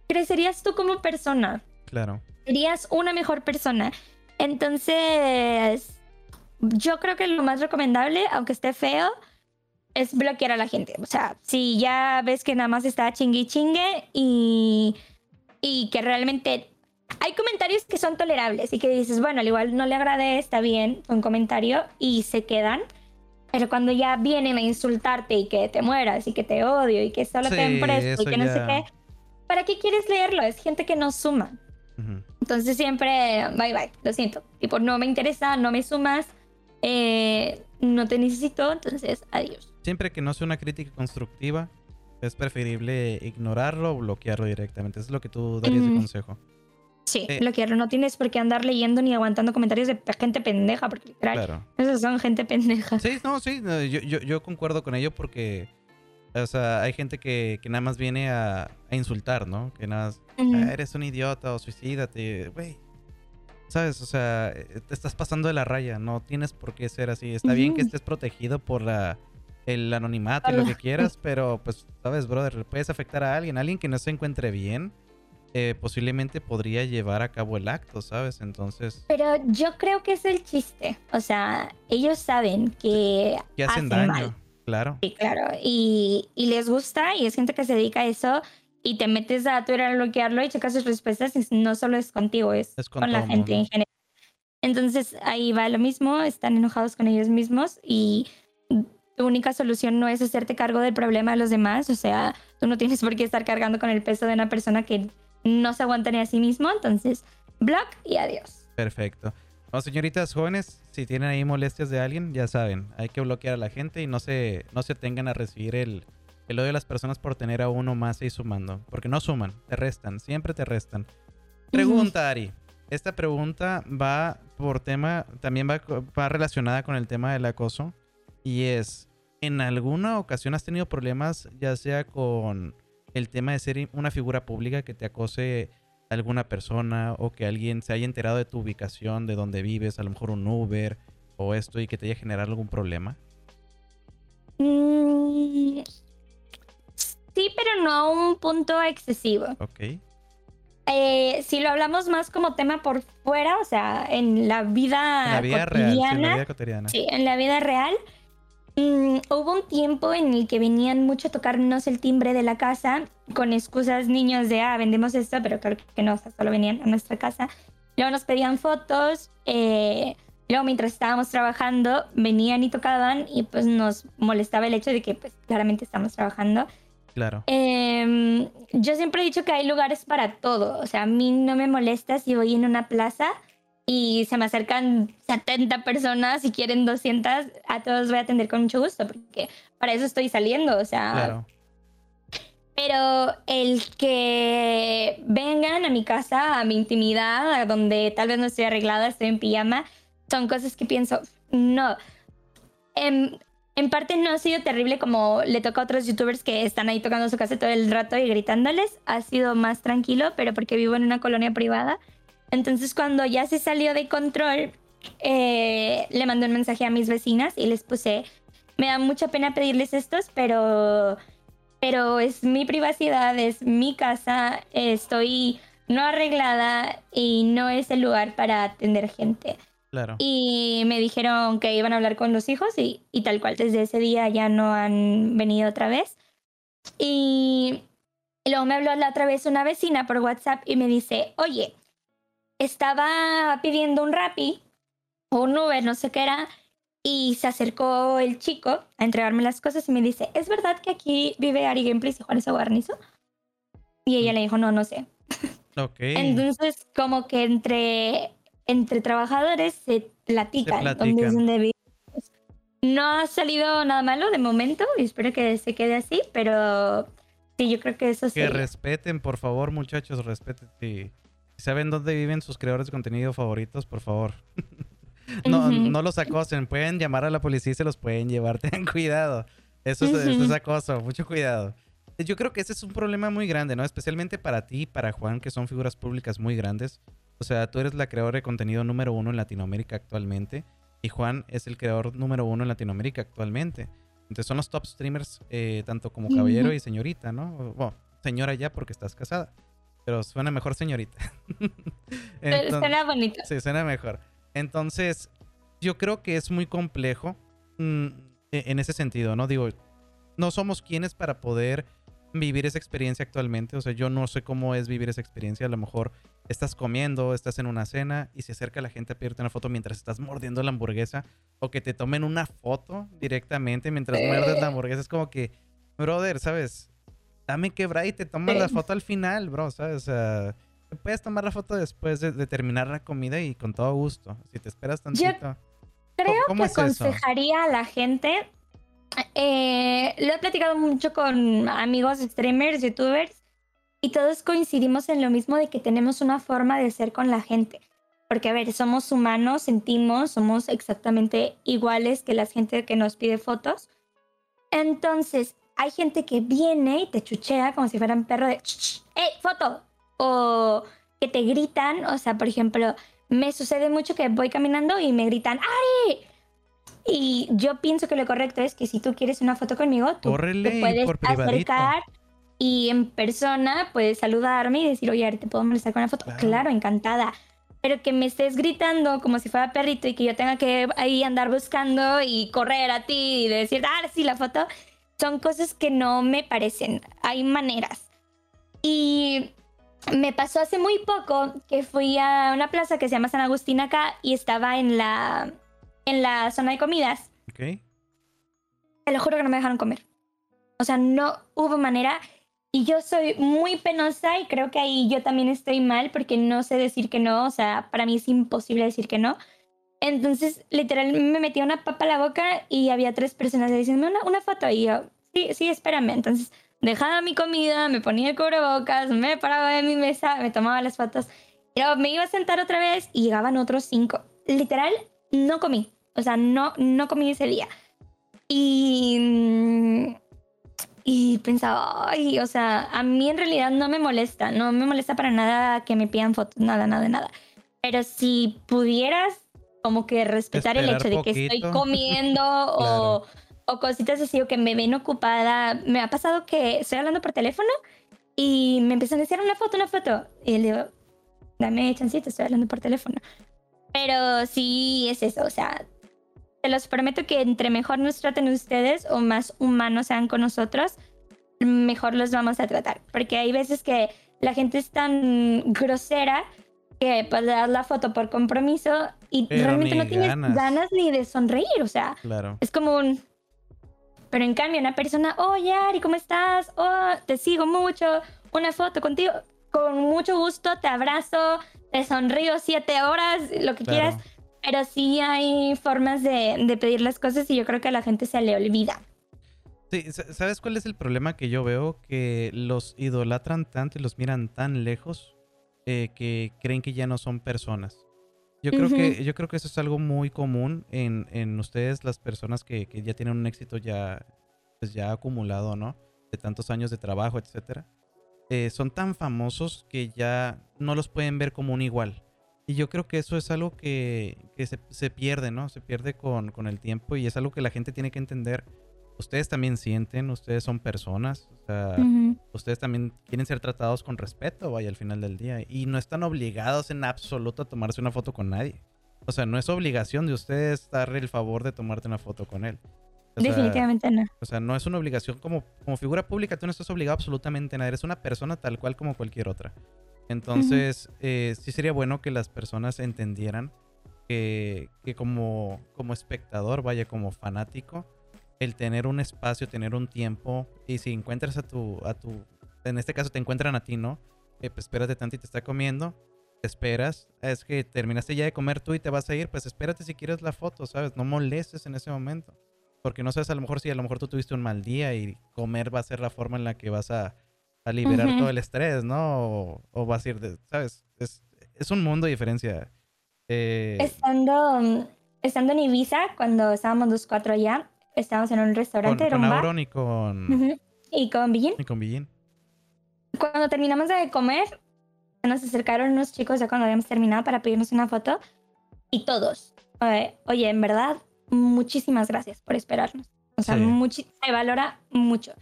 crecerías tú como persona. Claro. Serías una mejor persona. Entonces, yo creo que lo más recomendable, aunque esté feo, es bloquear a la gente. O sea, si ya ves que nada más está chingue chingue y, y que realmente hay comentarios que son tolerables y que dices, bueno, al igual no le agradé, está bien un comentario y se quedan. Pero cuando ya vienen a insultarte y que te mueras y que te odio y que solo te empresto y que no sé qué, ¿para qué quieres leerlo? Es gente que no suma. Entonces siempre, bye bye, lo siento. Tipo, no me interesa, no me sumas eh, no te necesito, entonces adiós. Siempre que no sea una crítica constructiva, es preferible ignorarlo o bloquearlo directamente. Eso es lo que tú darías de consejo. Sí, eh, bloquearlo. No tienes por qué andar leyendo ni aguantando comentarios de gente pendeja, porque claro. esos son gente pendeja. Sí, no, sí, yo, yo, concuerdo con ello porque, o sea, hay gente que, que nada más viene a, insultar, ¿no? Que nada más, ah, eres un idiota o suicídate, güey ¿Sabes? O sea, eh, te estás pasando de la raya, no tienes por qué ser así. Está bien que estés protegido por la, el anonimato y lo que quieras, pero pues, ¿sabes, brother? Puedes afectar a alguien, alguien que no se encuentre bien. Eh, posiblemente podría llevar a cabo el acto, ¿sabes? Entonces... Pero yo creo que es el chiste. O sea, ellos saben que... Que hacen, daño, claro. Sí, claro. Y, y les gusta y es gente que se dedica a eso y te metes a Twitter a bloquearlo y checas sus respuestas y no solo es contigo, es, con, la gente en general. Entonces ahí va lo mismo, están enojados con ellos mismos y tu única solución no es hacerte cargo del problema de los demás, o sea, tú no tienes por qué estar cargando con el peso de una persona que no se aguanta ni a sí mismo, entonces block y adiós. Perfecto. Bueno, señoritas jóvenes, si tienen ahí molestias de alguien, ya saben, hay que bloquear a la gente y no se, no se tengan a recibir el, el odio de las personas por tener a uno más y sumando. Porque no suman, te restan, siempre te restan. Pregunta, Ari. Esta pregunta va por tema, también va, va relacionada con el tema del acoso. Y es, ¿en alguna ocasión has tenido problemas, ya sea con el tema de ser una figura pública que te acose alguna persona o que alguien se haya enterado de tu ubicación, de dónde vives, a lo mejor un Uber o esto y que te haya generado algún problema? Mm, Sí, pero no a un punto excesivo. Ok. Eh, si lo hablamos más como tema por fuera, o sea, en la vida, en la vida real, sí, en la vida cotidiana. Sí, en la vida real. Mm, hubo un tiempo en el que venían mucho a tocarnos el timbre de la casa con excusas niños de, ah, vendemos esto, pero claro que no, o sea, solo venían a nuestra casa. Luego nos pedían fotos, eh, luego mientras estábamos trabajando venían y tocaban y pues nos molestaba el hecho de que pues claramente estamos trabajando Claro. Em, yo siempre he dicho que hay lugares para todo. O sea, a mí no me molesta si voy en una plaza y se me acercan 70 personas y quieren 200, a todos voy a atender con mucho gusto, porque para eso estoy saliendo. O sea. Claro. Pero el que vengan a mi casa, a mi intimidad, a donde tal vez no estoy arreglada, estoy en pijama, son cosas que pienso, no. Em, en parte no ha sido terrible como le toca a otros youtubers que están ahí tocando su casa todo el rato y gritándoles. Ha sido más tranquilo, pero porque vivo en una colonia privada. Entonces cuando ya se salió de control, eh, le mandé un mensaje a mis vecinas y les puse, me da mucha pena pedirles estos, pero, pero es mi privacidad, es mi casa, estoy no arreglada y no es el lugar para atender gente. Y me dijeron que iban a hablar con los hijos y, tal cual, desde ese día ya no han venido otra vez. Y, luego me habló la otra vez una vecina por WhatsApp y me dice, oye, estaba pidiendo un Rappi o un Uber, no sé qué era, y se acercó el chico a entregarme las cosas y me dice, ¿es verdad que aquí vive Ari Gameplays y Juanes Aguarnizo? Y ella le dijo, no, no sé. Ok. Entonces, como que entre entre trabajadores se platican, donde No ha salido nada malo de momento y espero que se quede así, pero sí, yo creo que eso sí. Que respeten, por favor, muchachos, respeten. Si saben dónde viven sus creadores de contenido favoritos, por favor. no, no los acosen, pueden llamar a la policía y se los pueden llevar, tengan cuidado. Eso es, eso es acoso, mucho cuidado. Yo creo que ese es un problema muy grande, ¿no? Especialmente para ti y para Juan, que son figuras públicas muy grandes. O sea, tú eres la creadora de contenido número uno en Latinoamérica actualmente y Juan es el creador número uno en Latinoamérica actualmente. Entonces son los top streamers, eh, tanto como caballero y señorita, ¿no? Bueno, señora ya porque estás casada, pero suena mejor señorita. suena bonito. Sí, suena mejor. Entonces, yo creo que es muy complejo mm, e, en ese sentido, ¿no? Digo, no somos quienes para poder vivir esa experiencia actualmente. O sea, yo no sé cómo es vivir esa experiencia. A lo mejor estás comiendo, estás en una cena y se acerca la gente a pedirte una foto mientras estás mordiendo la hamburguesa o que te tomen una foto directamente mientras muerdes la hamburguesa. Es como que, brother, ¿sabes? Dame quebra y te tomas la foto al final, bro, ¿sabes? O sea, te puedes tomar la foto después de, terminar la comida y con todo gusto. Si te esperas tantito. creo que aconsejaría a la gente eh, lo he platicado mucho con amigos streamers, youtubers, y todos coincidimos en lo mismo de que tenemos una forma de ser con la gente. Porque, a ver, somos humanos, sentimos, somos exactamente iguales que la gente que nos pide fotos. Entonces, hay gente que viene y te chuchea como si fueran perro de, ¡Ey, foto! O que te gritan, o sea, por ejemplo, me sucede mucho que voy caminando y me gritan, ¡Ari! Y yo pienso que lo correcto es que si tú quieres una foto conmigo, tú te puedes acercar y en persona puedes saludarme y decir, oye, Ari, ¿te puedo molestar con una foto? Claro. encantada. Pero que me estés gritando como si fuera perrito y que yo tenga que ahí andar buscando y correr a ti y decir, ah, sí, la foto, son cosas que no me parecen. Hay maneras. Y me pasó hace muy poco que fui a una plaza que se llama San Agustín acá y estaba en la, en la zona de comidas. Ok. Te lo juro que no me dejaron comer. O sea, no hubo manera. Y yo soy muy penosa y creo que ahí yo también estoy mal porque no sé decir que no. O sea, para mí es imposible decir que no. Entonces, literal, me metí una papa a la boca y había tres personas diciendo una, una foto. Y yo, sí, sí, espérame. Entonces, dejaba mi comida, me ponía el cubrebocas, me paraba de mi mesa, me tomaba las fotos. Y me iba a sentar otra vez y llegaban otros cinco. Literal, no comí. O sea, no, no comí ese día. Y, y pensaba, ay, o sea, a mí en realidad no me molesta, no me molesta para nada que me pidan fotos, nada, nada, nada. Pero si pudieras como que respetar el hecho de que estoy comiendo o o cositas así, o que me ven ocupada. Me ha pasado que estoy hablando por teléfono y me empiezan a decir una foto, una foto. Y le digo, dame chancito, estoy hablando por teléfono. Pero sí es eso, o sea, te los prometo que entre mejor nos traten ustedes o más humanos sean con nosotros, mejor los vamos a tratar. Porque hay veces que la gente es tan grosera que puede dar la foto por compromiso y realmente no tienes ganas. ni de sonreír, o sea, claro. es como un, pero en cambio, una persona, oye, Ari, ¿cómo estás? Oh, te sigo mucho, una foto contigo, con mucho gusto, te abrazo, te sonrío siete horas, lo que quieras. Pero sí hay formas de, de pedir las cosas y yo creo que a la gente se le olvida. Sí, ¿sabes cuál es el problema que yo veo? Que los idolatran tanto y los miran tan lejos eh, que creen que ya no son personas. Yo creo, que, yo creo que eso es algo muy común en, en ustedes, las personas que, que, ya tienen un éxito ya, pues ya acumulado, ¿no? De tantos años de trabajo, etcétera. Eh, son tan famosos que ya no los pueden ver como un igual. Y yo creo que eso es algo que, que se, se, pierde, ¿no? Se pierde con, con el tiempo y es algo que la gente tiene que entender ustedes también sienten, ustedes son personas, o sea, ustedes también quieren ser tratados con respeto, vaya, al final del día. Y no están obligados en absoluto a tomarse una foto con nadie. O sea, no es obligación de ustedes darle el favor de tomarte una foto con él. Definitivamente no. O sea, no es una obligación como, como figura pública, tú no estás obligado absolutamente a nada. Eres una persona tal cual como cualquier otra. Entonces, eh, sí sería bueno que las personas entendieran que, que como, como espectador, vaya, como fanático, el tener un espacio, tener un tiempo, y si encuentras a tu, a tu, en este caso te encuentran a ti, ¿no? Eh, pues espérate tanto y te está comiendo, te esperas, es que terminaste ya de comer tú y te vas a ir, pues espérate si quieres la foto, ¿sabes? No molestes en ese momento, porque no sabes a lo mejor si a lo mejor tú tuviste un mal día y comer va a ser la forma en la que vas a, a liberar todo el estrés, ¿no? O, vas a ir, de, ¿sabes? Es, es un mundo de diferencia. Eh... Estando, estando en Ibiza, cuando estábamos los cuatro allá, estábamos en un restaurante. Con, con y con... Y con Billín. Y con Billín. Cuando terminamos de comer, nos acercaron unos chicos ya cuando habíamos terminado para pedirnos una foto. Y todos, oye, en verdad, muchísimas gracias por esperarnos. O sea, se valora mucho.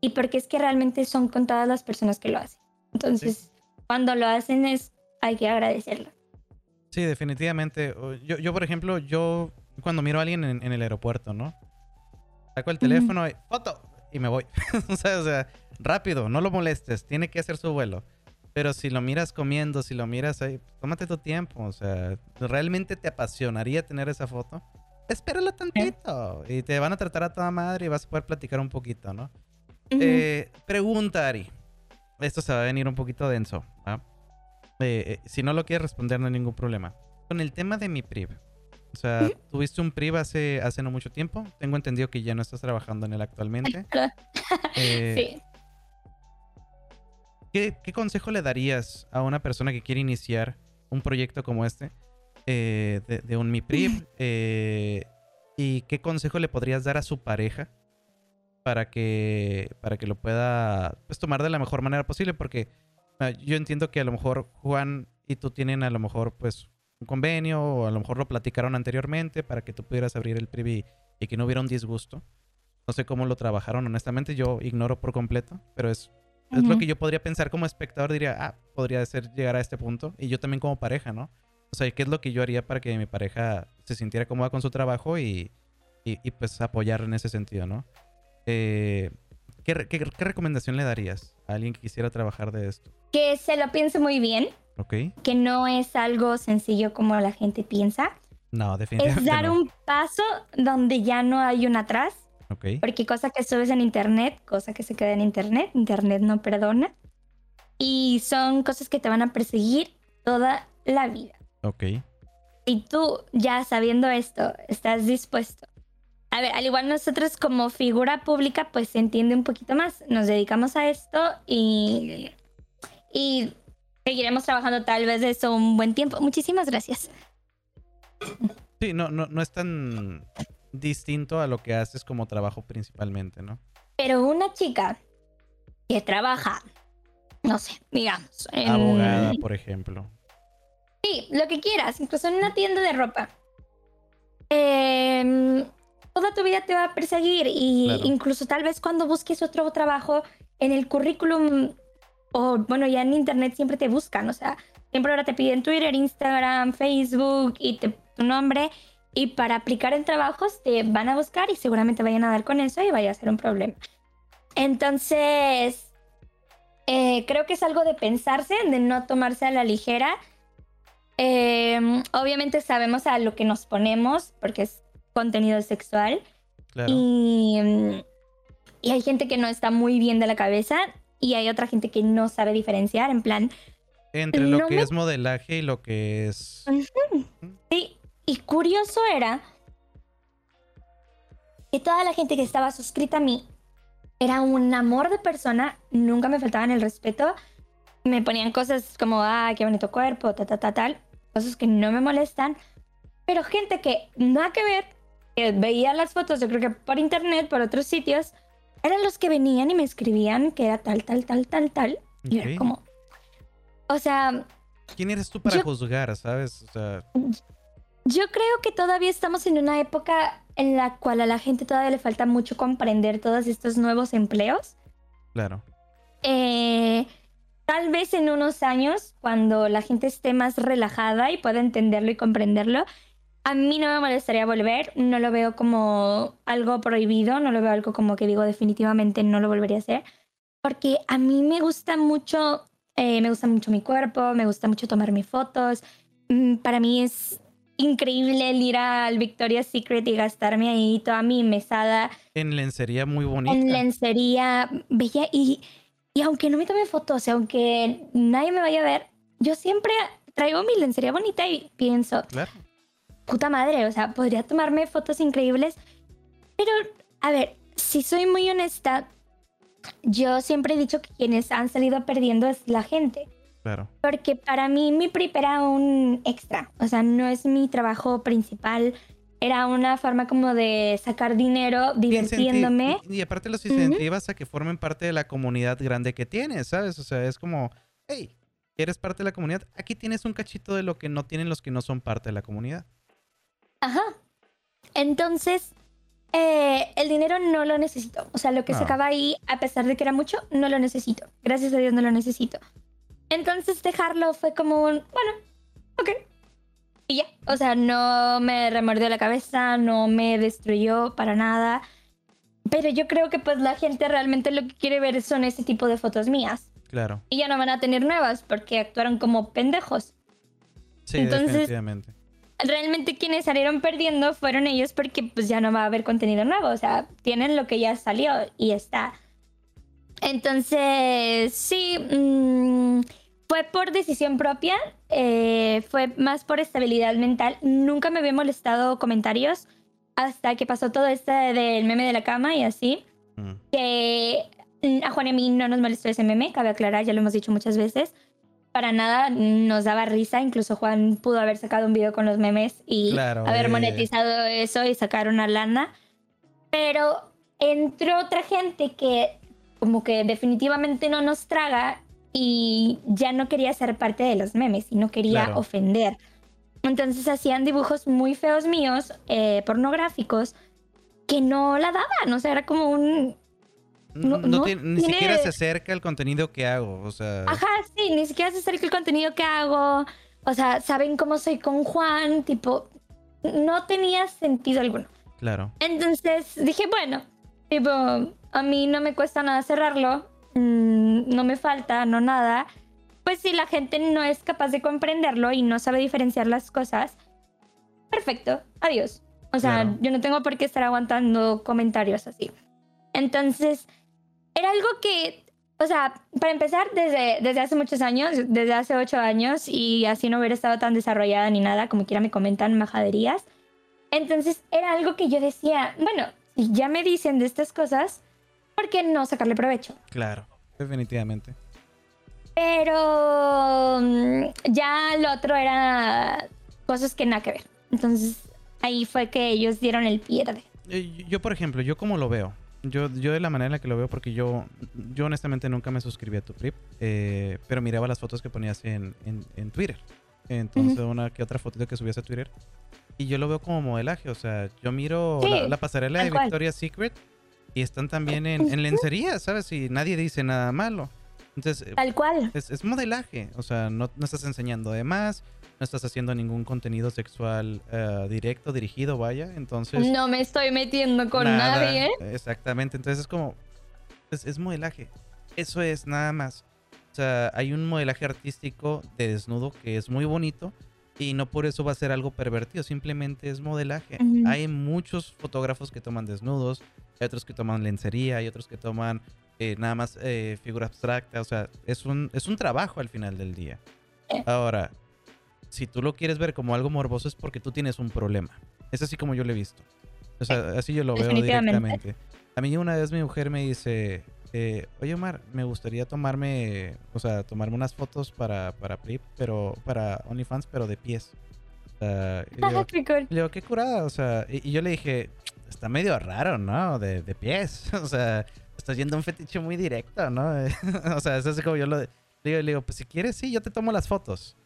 Y porque es que realmente son con todas las personas que lo hacen. Entonces, cuando lo hacen es, hay que agradecerlo. Sí, definitivamente. Yo, yo por ejemplo, yo cuando miro a alguien en, en el aeropuerto, ¿no? Saco el teléfono y foto y me voy. o, sea, rápido, no lo molestes, tiene que hacer su vuelo. Pero si lo miras comiendo, si lo miras ahí, tómate tu tiempo. O sea, ¿realmente te apasionaría tener esa foto? Espéralo tantito. Y te van a tratar a toda madre y vas a poder platicar un poquito, ¿no? Eh, pregunta, Ari. Esto se va a venir un poquito denso. Eh, eh, si no lo quieres responder, no hay ningún problema. Con el tema de mi priv. O sea, tuviste un PRIV hace, hace no mucho tiempo. Tengo entendido que ya no estás trabajando en él actualmente. Eh, sí. ¿qué, consejo le darías a una persona que quiere iniciar un proyecto como este eh, de, un Mi PRIV? Eh, ¿Y qué consejo le podrías dar a su pareja para que, para que lo pueda pues, tomar de la mejor manera posible? Porque yo entiendo que a lo mejor Juan y tú tienen a lo mejor pues convenio o a lo mejor lo platicaron anteriormente para que tú pudieras abrir el privy y que no hubiera un disgusto. No sé cómo lo trabajaron, honestamente, yo ignoro por completo, pero es, es lo que yo podría pensar como espectador, diría, ah, podría ser llegar a este punto. Y yo también como pareja, ¿no? O sea, ¿qué es lo que yo haría para que mi pareja se sintiera cómoda con su trabajo y, y, pues apoyar en ese sentido, ¿no? Eh, ¿qué, qué, recomendación le darías a alguien que quisiera trabajar de esto? Que se lo piense muy bien. Ok. Que no es algo sencillo como la gente piensa. No, definitivamente. Es dar un paso donde ya no hay un atrás. Ok. Porque cosa que subes en internet, cosa que se queda en internet, internet no perdona. Y son cosas que te van a perseguir toda la vida. Ok. Y tú, ya sabiendo esto, estás dispuesto a ver, al igual nosotros como figura pública, pues se entiende un poquito más. Nos dedicamos a esto y, y seguiremos trabajando tal vez eso un buen tiempo. Muchísimas gracias. Sí, no, no, no es tan distinto a lo que haces como trabajo principalmente, ¿no? Pero una chica que trabaja, no sé, digamos. En... Abogada, por ejemplo. Sí, lo que quieras, incluso en una tienda de ropa. Eh, toda tu vida te va a perseguir y incluso tal vez cuando busques otro trabajo en el currículum o bueno, ya en internet siempre te buscan, o sea, siempre ahora te piden Twitter, Instagram, Facebook y tu nombre y para aplicar en trabajos te van a buscar y seguramente vayan a dar con eso y vaya a ser un problema. Entonces, eh, creo que es algo de pensarse, de no tomarse a la ligera. Em, obviamente sabemos a lo que nos ponemos, porque es contenido sexual. Y, y hay gente que no está muy bien de la cabeza y hay otra gente que no sabe diferenciar, en plan... Entre lo que es modelaje y lo que es... Sí, y curioso era que toda la gente que estaba suscrita a mí era un amor de persona, nunca me faltaban el respeto, me ponían cosas como, ah, qué bonito cuerpo, ta, ta, ta, tal, cosas que no me molestan, pero gente que nada que ver, veía las fotos, yo creo que por internet, por otros sitios, eran los que venían y me escribían que era tal, tal, tal, tal, tal. Y era como. O sea. ¿Quién eres tú para juzgar, sabes? O sea. Yo creo que todavía estamos en una época en la cual a la gente todavía le falta mucho comprender todos estos nuevos empleos. Claro. Eh, tal vez en unos años, cuando la gente esté más relajada y pueda entenderlo y comprenderlo, a mí no me molestaría volver, no lo veo como algo prohibido, no lo veo algo como que digo definitivamente no lo volvería a hacer, porque a mí me gusta mucho, eh, me gusta mucho mi cuerpo, me gusta mucho tomarme fotos, mm, para mí es increíble el ir al Victoria's Secret y gastarme ahí toda mi mesada. En lencería muy bonita. En lencería bella y, y aunque no me tome fotos, aunque nadie me vaya a ver, yo siempre traigo mi lencería bonita y pienso, claro puta madre, o sea, podría tomarme fotos increíbles. Pero, a ver, si soy muy honesta, yo siempre he dicho que quienes han salido perdiendo es la gente. Claro. Porque para mí mi PRIP era un extra, o sea, no es mi trabajo principal. Era una forma como de sacar dinero divirtiéndome. Y, aparte los incentivas a que formen parte de la comunidad grande que tienes, ¿sabes? O sea, es como, hey, ¿eres parte de la comunidad? Aquí tienes un cachito de lo que no tienen los que no son parte de la comunidad. Ajá. Entonces, eh, el dinero no lo necesito. O sea, lo que se acaba ahí, a pesar de que era mucho, no lo necesito. Gracias a Dios no lo necesito. Entonces, dejarlo fue como un, bueno, ok. Y ya. O sea, no me remordió la cabeza, no me destruyó para nada. Pero yo creo que pues la gente realmente lo que quiere ver son ese tipo de fotos mías. Claro. Y ya no van a tener nuevas porque actuaron como pendejos. Sí, definitivamente realmente quienes salieron perdiendo fueron ellos porque pues ya no va a haber contenido nuevo, o sea, tienen lo que ya salió y está. Entonces, sí, mm, fue por decisión propia, eh, fue más por estabilidad mental. Nunca me había molestado comentarios hasta que pasó todo este del meme de la cama y así. Mm. Que a Juan y a mí no nos molestó ese meme, cabe aclarar, ya lo hemos dicho muchas veces para nada nos daba risa. Incluso Juan pudo haber sacado un video con los memes y haber eh. monetizado eso y sacar una lana. Pero entró otra gente que como que definitivamente no nos traga y ya no quería ser parte de los memes y no quería ofender. Entonces hacían dibujos muy feos míos, eh, pornográficos, que no la daban. O sea, era como un. No, ni siquiera se acerca el contenido que hago. O sea. Ajá, sí, ni siquiera se acerca el contenido que hago. O sea, saben cómo soy con Juan. Tipo, no tenía sentido alguno. Claro. Entonces dije, bueno, tipo, a mí no me cuesta nada cerrarlo. Mm, no me falta, no nada pues si la gente no es capaz de comprenderlo y no sabe diferenciar las cosas, perfecto, adiós. O sea, yo no tengo por qué estar aguantando comentarios así. Entonces, era algo que, o sea, para empezar, desde, desde hace muchos años, desde hace ocho años, y así no hubiera estado tan desarrollada ni nada, como quiera me comentan majaderías. Entonces, era algo que yo decía, bueno, si ya me dicen de estas cosas, ¿por qué no sacarle provecho? Claro, definitivamente. Pero mm, ya lo otro era cosas que nada que ver. Entonces ahí fue que ellos dieron el pierde. Eh, yo, por ejemplo, yo como lo veo. Yo, yo de la manera en la que lo veo, porque yo, yo honestamente nunca me suscribí a tu trip, eh, pero miraba las fotos que ponías en, en, Twitter. Entonces, una que otra fotito que subías a Twitter. Y yo lo veo como modelaje. O sea, yo miro la, pasarela de Victoria's Secret y están también en, en lencería, ¿sabes? Y nadie dice nada malo. Entonces, Tal cual. Es, modelaje, o sea, no, no, estás enseñando de más, no estás haciendo ningún contenido sexual uh, directo, dirigido, vaya, entonces... No me estoy metiendo con nadie. Exactamente, entonces es como, es, es modelaje, eso es nada más. O sea, hay un modelaje artístico de desnudo que es muy bonito y no por eso va a ser algo pervertido, simplemente es modelaje. Hay muchos fotógrafos que toman desnudos, hay otros que toman lencería, hay otros que toman eh, nada más eh, figura abstracta, o sea, es un, es un trabajo al final del día. Eh. Ahora, si tú lo quieres ver como algo morboso es porque tú tienes un problema. Es así como yo lo he visto. O sea, así yo lo veo directamente. A mí una vez mi mujer me dice, oye Omar, me gustaría tomarme, o sea, tomarme unas fotos para, para Prip, pero para OnlyFans, pero de pies. O sea, y qué digo, qué curada, o sea, y, yo le dije, está medio raro, ¿no? De, de pies, o sea, estás yendo a un fetiche muy directo, ¿no? o sea, es así como yo lo digo, le digo, pues si quieres, sí, yo te tomo las fotos.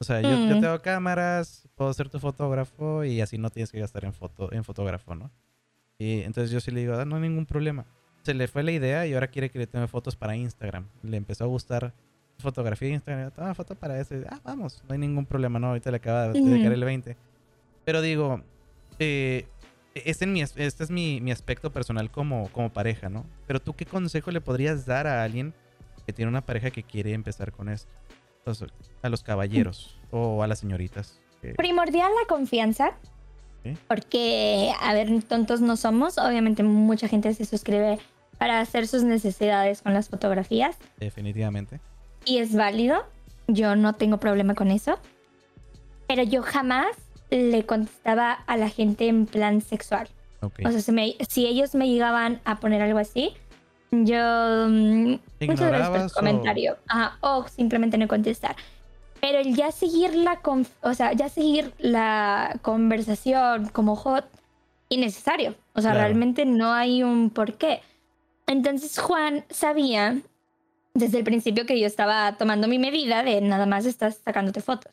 O sea, yo, yo mm. tengo cámaras, puedo ser tu fotógrafo y así no tienes que gastar en foto, en fotógrafo, ¿no? Y entonces yo sí le digo, ah, no hay ningún problema. Se le fue la idea y ahora quiere que le tome fotos para Instagram. Le empezó a gustar fotografía de Instagram. Toma foto para eso. Ah, vamos, no hay ningún problema, ¿no? Ahorita le acaba de dedicar el 20. Pero digo, eh, este, mi, este es mi, mi, aspecto personal como, como pareja, ¿no? Pero tú, ¿qué consejo le podrías dar a alguien que tiene una pareja que quiere empezar con esto? A los caballeros o a las señoritas. Primordial la confianza. Porque, a ver, tontos no somos. Obviamente mucha gente se suscribe para hacer sus necesidades con las fotografías. Definitivamente. Y es válido. Yo no tengo problema con eso. Pero yo jamás le contestaba a la gente en plan sexual. O sea, si, ellos me llegaban a poner algo así, yo mm, muchas veces comentario o... simplemente no contestar. Pero ya seguir la o sea, ya seguir la conversación como hot innecesario. O sea, realmente no hay un porqué. Entonces Juan sabía desde el principio que yo estaba tomando mi medida de nada más estás sacándote fotos.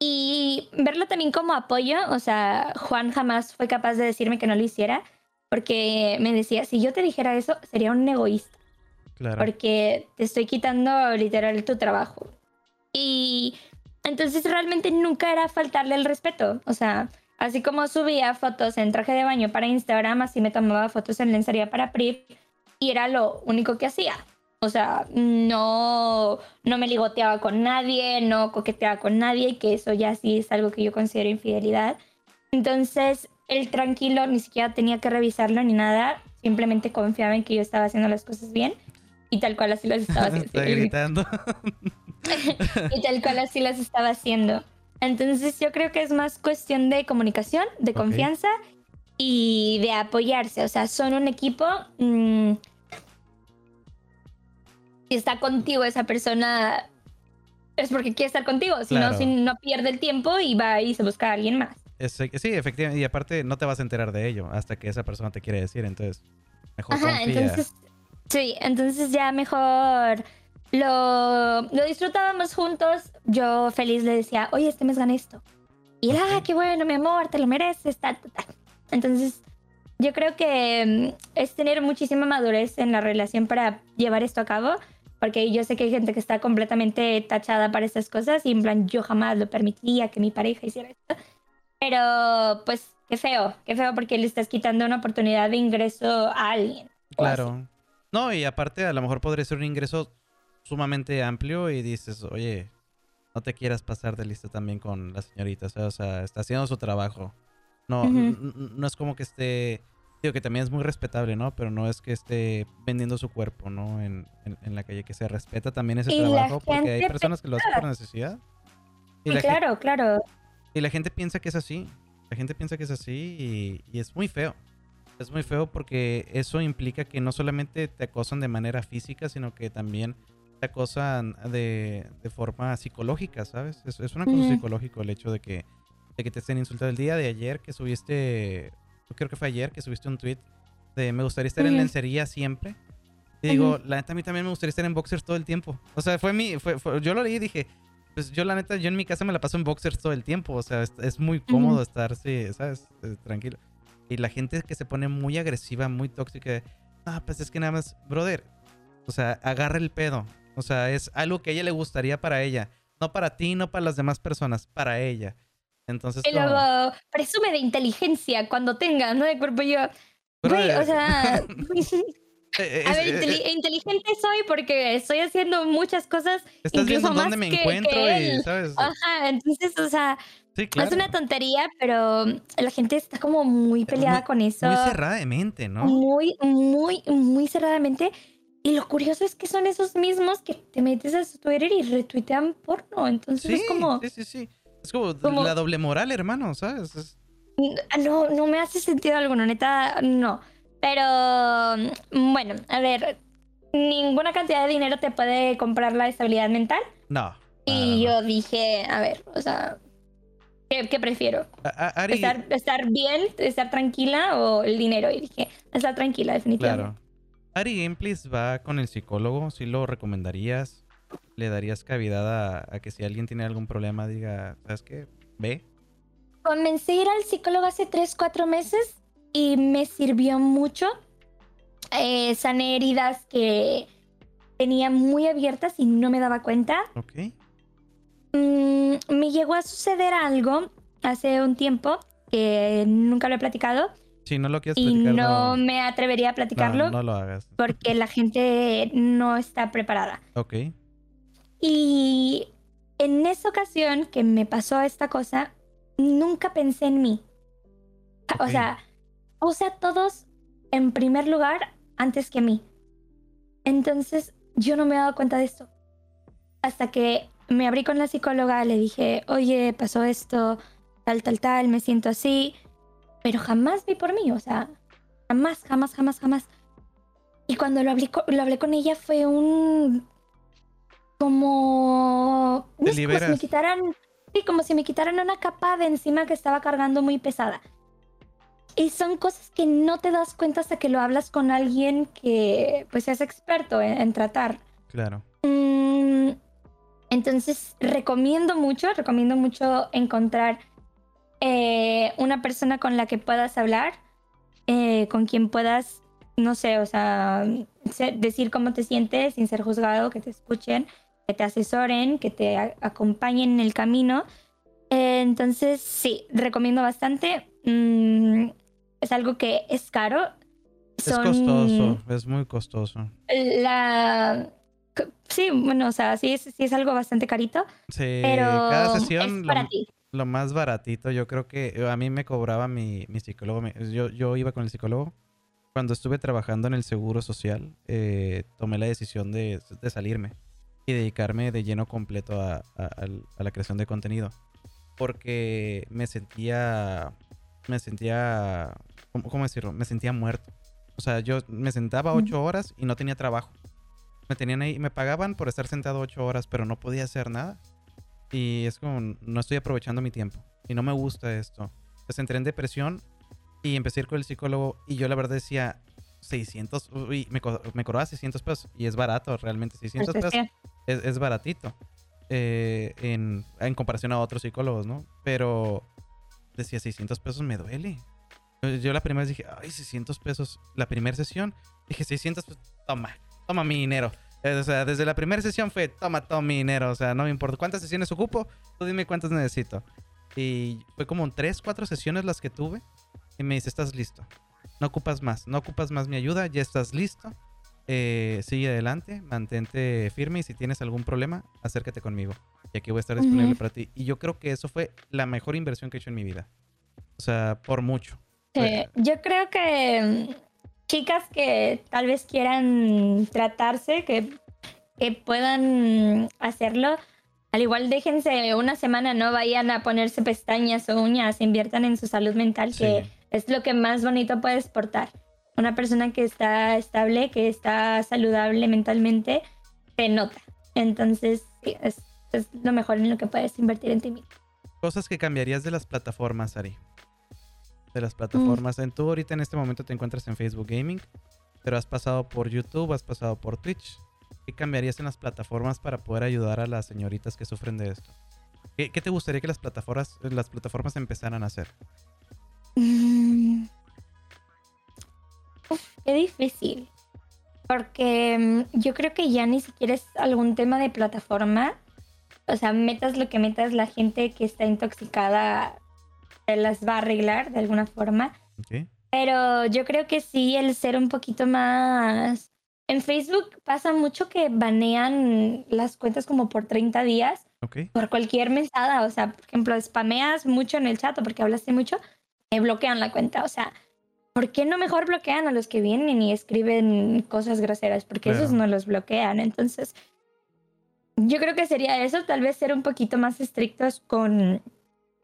Y verlo también como apoyo, o sea, Juan jamás fue capaz de decirme que no lo hiciera, porque me decía, si yo te dijera eso, sería un egoísta. Claro. Porque te estoy quitando literal tu trabajo. Y entonces realmente nunca era faltarle el respeto. O sea, así como subía fotos en traje de baño para Instagram, así me tomaba fotos en lencería para PRIP y era lo único que hacía. O sea, no, no me ligoteaba con nadie, no coqueteaba con nadie, que eso ya sí es algo que yo considero infidelidad. Entonces, él tranquilo, ni siquiera tenía que revisarlo ni nada, simplemente confiaba en que yo estaba haciendo las cosas bien y tal cual así las estaba haciendo. Está gritando. y tal cual así las estaba haciendo. Entonces, yo creo que es más cuestión de comunicación, de confianza y de apoyarse. O sea, son un equipo. Mm, si está contigo esa persona, es porque quiere estar contigo. Si no, si no pierde el tiempo y va y se busca a alguien más. Sí, efectivamente. Y aparte, no te vas a enterar de ello hasta que esa persona te quiere decir. Entonces, mejor Ajá, entonces, sí, entonces ya mejor lo, lo disfrutábamos juntos. Yo feliz le decía, oye, este mes gané esto. Y él, ah, qué bueno, mi amor, te lo mereces, tal, tal, tal. Entonces, yo creo que mm, es tener muchísima madurez en la relación para llevar esto a cabo, porque yo sé que hay gente que está completamente tachada para estas cosas y en plan, yo jamás lo permitiría que mi pareja hiciera esto. Pero, pues, qué feo, qué feo porque le estás quitando una oportunidad de ingreso a alguien. Claro. No, y aparte a lo mejor podría ser un ingreso sumamente amplio y dices, oye, no te quieras pasar de lista también con la señorita, o sea, está haciendo su trabajo. No, no es como que esté, digo que también es muy respetable, ¿no? Pero no es que esté vendiendo su cuerpo, ¿no? En, la calle, que se respeta también ese trabajo, porque hay personas que lo hacen por necesidad. Y claro, claro. Y la gente piensa que es así. La gente piensa que es así y, es muy feo. Es muy feo porque eso implica que no solamente te acosan de manera física, sino que también te acosan de, forma psicológica, ¿sabes? Es, es un acoso psicológico el hecho de que, de que te estén insultando. El día de ayer que subiste, creo que fue ayer que subiste un tweet de me gustaría estar en lencería siempre. Y digo, la neta a mí también me gustaría estar en boxers todo el tiempo. O sea, fue mi, fue, yo lo leí y dije, pues yo la neta, yo en mi casa me la paso en boxers todo el tiempo, o sea, es, muy cómodo estar, sí, ¿sabes? Eh, tranquilo. Y la gente que se pone muy agresiva, muy tóxica, ah, pues es que nada más, brother, o sea, agarra el pedo. O sea, es algo que a ella le gustaría para ella. No para ti, no para las demás personas, para ella. Entonces. Luego, presume de inteligencia cuando tenga, ¿no? De cuerpo yo. Güey, o sea. Eh, a ver, eh, inteligente soy porque estoy haciendo muchas cosas. Estás viendo dónde me encuentro y, ¿sabes? Ajá, entonces, o sea, es una tontería, pero la gente está como muy peleada con eso. Muy cerradamente, ¿no? Muy, muy, muy cerradamente. Y lo curioso es que son esos mismos que te metes a su Twitter y retuitean porno. Entonces es como. Sí, sí, sí. Es como, la doble moral, hermano, ¿sabes? No, no me hace sentido alguno, neta, no. Pero mm, bueno, a ver, ninguna cantidad de dinero te puede comprar la estabilidad mental. No. Y yo dije, a ver, o sea, ¿qué, prefiero? estar, ¿Estar bien, estar tranquila o el dinero? Y dije, estar tranquila, definitivamente. Claro. Ari Gameplays va con el psicólogo, si lo recomendarías? ¿Le darías cavidad a, que si alguien tiene algún problema diga, ¿sabes qué? Ve. Comencé a ir al psicólogo hace 3, 4 meses y me sirvió mucho. Eh, sané heridas que tenía muy abiertas y no me daba cuenta. Ok. Mm, me llegó a suceder algo hace un tiempo que nunca lo he platicado. Sí, no lo quieres platicar. Y no, me atrevería a platicarlo. No, no, lo hagas. Porque la gente no está preparada. Ok. Y en esa ocasión que me pasó esta cosa, nunca pensé en mí. O sea, puse a todos en primer lugar antes que a mí. Entonces yo no me he dado cuenta de esto. Hasta que me abrí con la psicóloga, le dije, oye, pasó esto, tal, tal, tal, me siento así. Pero jamás vi por mí, o sea, jamás, jamás, jamás, jamás. Y cuando lo hablé, lo hablé con ella fue un... como... como si me quitaran... Sí, como si me quitaran una capa de encima que estaba cargando muy pesada. Y son cosas que no te das cuenta hasta que lo hablas con alguien que pues es experto en, tratar. Claro. Mm, entonces recomiendo mucho, recomiendo mucho encontrar eh, una persona con la que puedas hablar, eh, con quien puedas, no sé, o sea, decir cómo te sientes sin ser juzgado, que te escuchen, que te asesoren, que te acompañen en el camino. Eh, entonces, sí, recomiendo bastante. Mm, es algo que es caro. Es costoso, es muy costoso. La... Sí, bueno, o sea, sí es, sí es algo bastante carito. Sí, pero cada sesión es para lo, ti. lo más baratito, yo creo que eh, a mí me cobraba mi, mi psicólogo. Yo, yo iba con el psicólogo. Cuando estuve trabajando en el seguro social, eh, tomé la decisión de, de, salirme y dedicarme de lleno completo a, a, a la creación de contenido. Porque me sentía me sentía, ¿cómo, decirlo? Me sentía muerto. O sea, yo me sentaba ocho horas y no tenía trabajo. Me tenían ahí, me pagaban por estar sentado ocho horas, pero no podía hacer nada. Y es como, no estoy aprovechando mi tiempo. Y no me gusta esto. Entonces entré en depresión y empecé a ir con el psicólogo. Y yo la verdad decía, 600, uy, me, me cobraba 600 pesos. Y es barato, realmente. 600 pesos es, es baratito. eh, en, en comparación a otros psicólogos, ¿no? Pero decía, 600 pesos me duele. Yo la primera vez dije, ay, 600 pesos. La primera sesión, dije, 600 pesos, toma, toma mi dinero. O sea, desde la primera sesión fue, toma todo mi dinero. O sea, no me importa cuántas sesiones ocupo, tú dime cuántas necesito. Y fue como tres, cuatro sesiones las que tuve. Y me dice, estás listo. No ocupas más, no ocupas más mi ayuda, ya estás listo. Eh, sigue adelante, mantente firme y si tienes algún problema, acércate conmigo. Y aquí voy a estar disponible para ti. Y yo creo que eso fue la mejor inversión que he hecho en mi vida. O sea, por mucho. Yo creo que chicas que tal vez quieran tratarse, que, que puedan hacerlo, al igual déjense una semana, no vayan a ponerse pestañas o uñas, inviertan en su salud mental, que es lo que más bonito puedes portar. Una persona que está estable, que está saludable mentalmente, se nota. Entonces, es, es lo mejor en lo que puedes invertir en ti mismo. Cosas que cambiarías de las plataformas, Ari de las plataformas. En tú ahorita en este momento te encuentras en Facebook Gaming, pero has pasado por YouTube, has pasado por Twitch. ¿Qué cambiarías en las plataformas para poder ayudar a las señoritas que sufren de esto? ¿Qué, te gustaría que las plataformas, las plataformas empezaran a hacer? Mm. qué difícil. Porque mm, yo creo que ya ni siquiera es algún tema de plataforma. O sea, metas lo que metas, la gente que está intoxicada las va a arreglar de alguna forma. Pero yo creo que sí, el ser un poquito más... En Facebook pasa mucho que banean las cuentas como por 30 días. Por cualquier mensada. O sea, por ejemplo, spameas mucho en el chat o porque hablaste mucho, me bloquean la cuenta. O sea, ¿por qué no mejor bloquean a los que vienen y escriben cosas groseras? Porque esos no los bloquean. Entonces, yo creo que sería eso, tal vez ser un poquito más estrictos con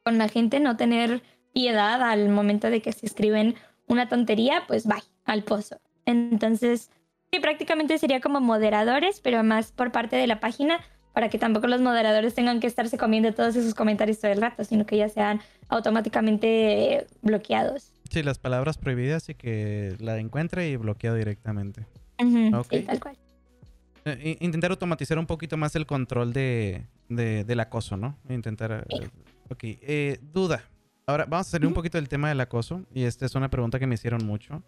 con la gente, no tener piedad al momento de que se escriben una tontería, pues bye, al pozo. Entonces, sí, prácticamente sería como moderadores, pero más por parte de la página, para que tampoco los moderadores tengan que estarse comiendo todos esos comentarios todo el rato, sino que ya sean automáticamente bloqueados. Sí, las palabras prohibidas y que la encuentre y bloqueado directamente. Sí, tal cual. Eh, intentar automatizar un poquito más el control de, del acoso, ¿no? Intentar... Eh, Ok, eh, duda. Ahora vamos a salir un poquito del tema del acoso. Y esta es una pregunta que me hicieron mucho.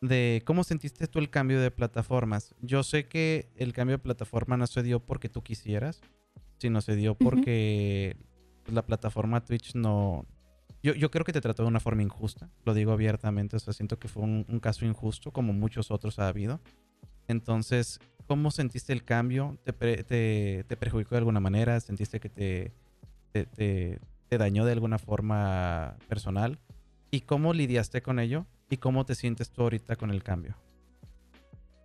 De cómo sentiste tú el cambio de plataformas. Yo sé que el cambio de plataforma no se dio porque tú quisieras, sino se dio porque la plataforma Twitch no... Yo, yo, creo que te trató de una forma injusta, lo digo abiertamente, o sea, siento que fue un, caso injusto como muchos otros ha habido. Entonces, ¿cómo sentiste el cambio? ¿Te, te, te perjudicó de alguna manera? ¿Sentiste que te, te, dañó de alguna forma personal y cómo lidiaste con ello y cómo te sientes tú ahorita con el cambio.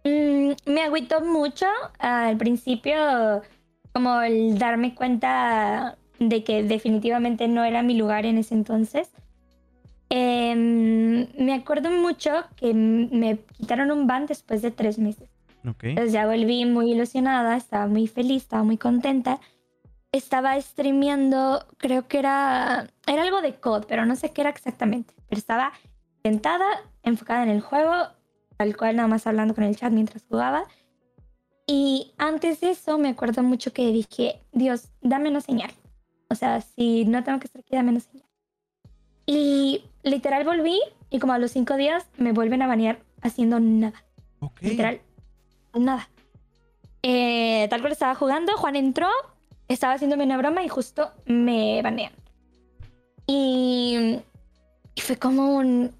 Mm, me agüitó mucho al principio, como el darme cuenta de que definitivamente no era mi lugar en ese entonces. Em, me acuerdo mucho que me quitaron un ban después de tres meses. Entonces ya volví muy ilusionada, estaba muy feliz, estaba muy contenta estaba streameando, creo que era, era algo de COD, pero no sé qué era exactamente. Pero estaba sentada, enfocada en el juego, tal cual nada más hablando con el chat mientras jugaba. Y antes de eso me acuerdo mucho que dije, Dios, dame una señal. O sea, si no tengo que estar aquí, dame una señal. Y literal volví y como a los cinco días me vuelven a banear haciendo nada. Literal, nada. Eh, tal cual estaba jugando, Juan entró, estaba haciéndome una broma y justo me banean. Y, fue como un,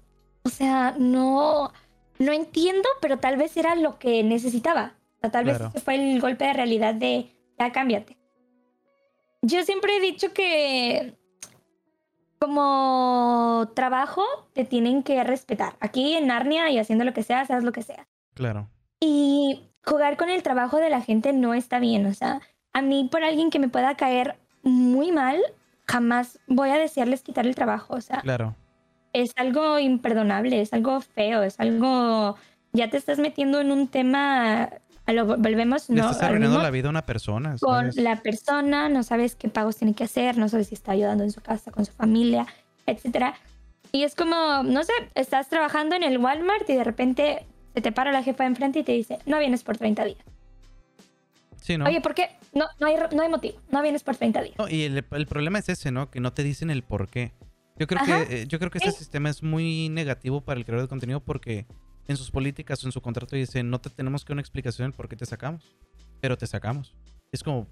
o sea, no, no entiendo, pero tal vez era lo que necesitaba. O tal vez fue el golpe de realidad de, ya cámbiate. Yo siempre he dicho que como trabajo te tienen que respetar. Aquí en Narnia y haciendo lo que sea, seas lo que sea. Claro. Y jugar con el trabajo de la gente no está bien. O sea, a mí por alguien que me pueda caer muy mal, jamás voy a desearles quitar el trabajo. O sea, claro. es algo imperdonable, es algo feo, es algo... Ya te estás metiendo en un tema a lo volvemos no estás arruinando la vida a una persona con la persona no sabes qué pagos tiene que hacer no sabes si está ayudando en su casa con su familia etcétera y es como no sé estás trabajando en el Walmart y de repente se te para la jefa enfrente y te dice no vienes por 30 días sí, ¿no? oye ¿por qué? No, no, hay, no hay motivo, no vienes por 30 días. No, y el, el, problema es ese, ¿no? Que no te dicen el por qué. Yo creo que eh, yo creo que este sistema es muy negativo para el creador de contenido porque en sus políticas o en su contrato dicen no te tenemos que una explicación del por qué te sacamos, pero te sacamos. Es como,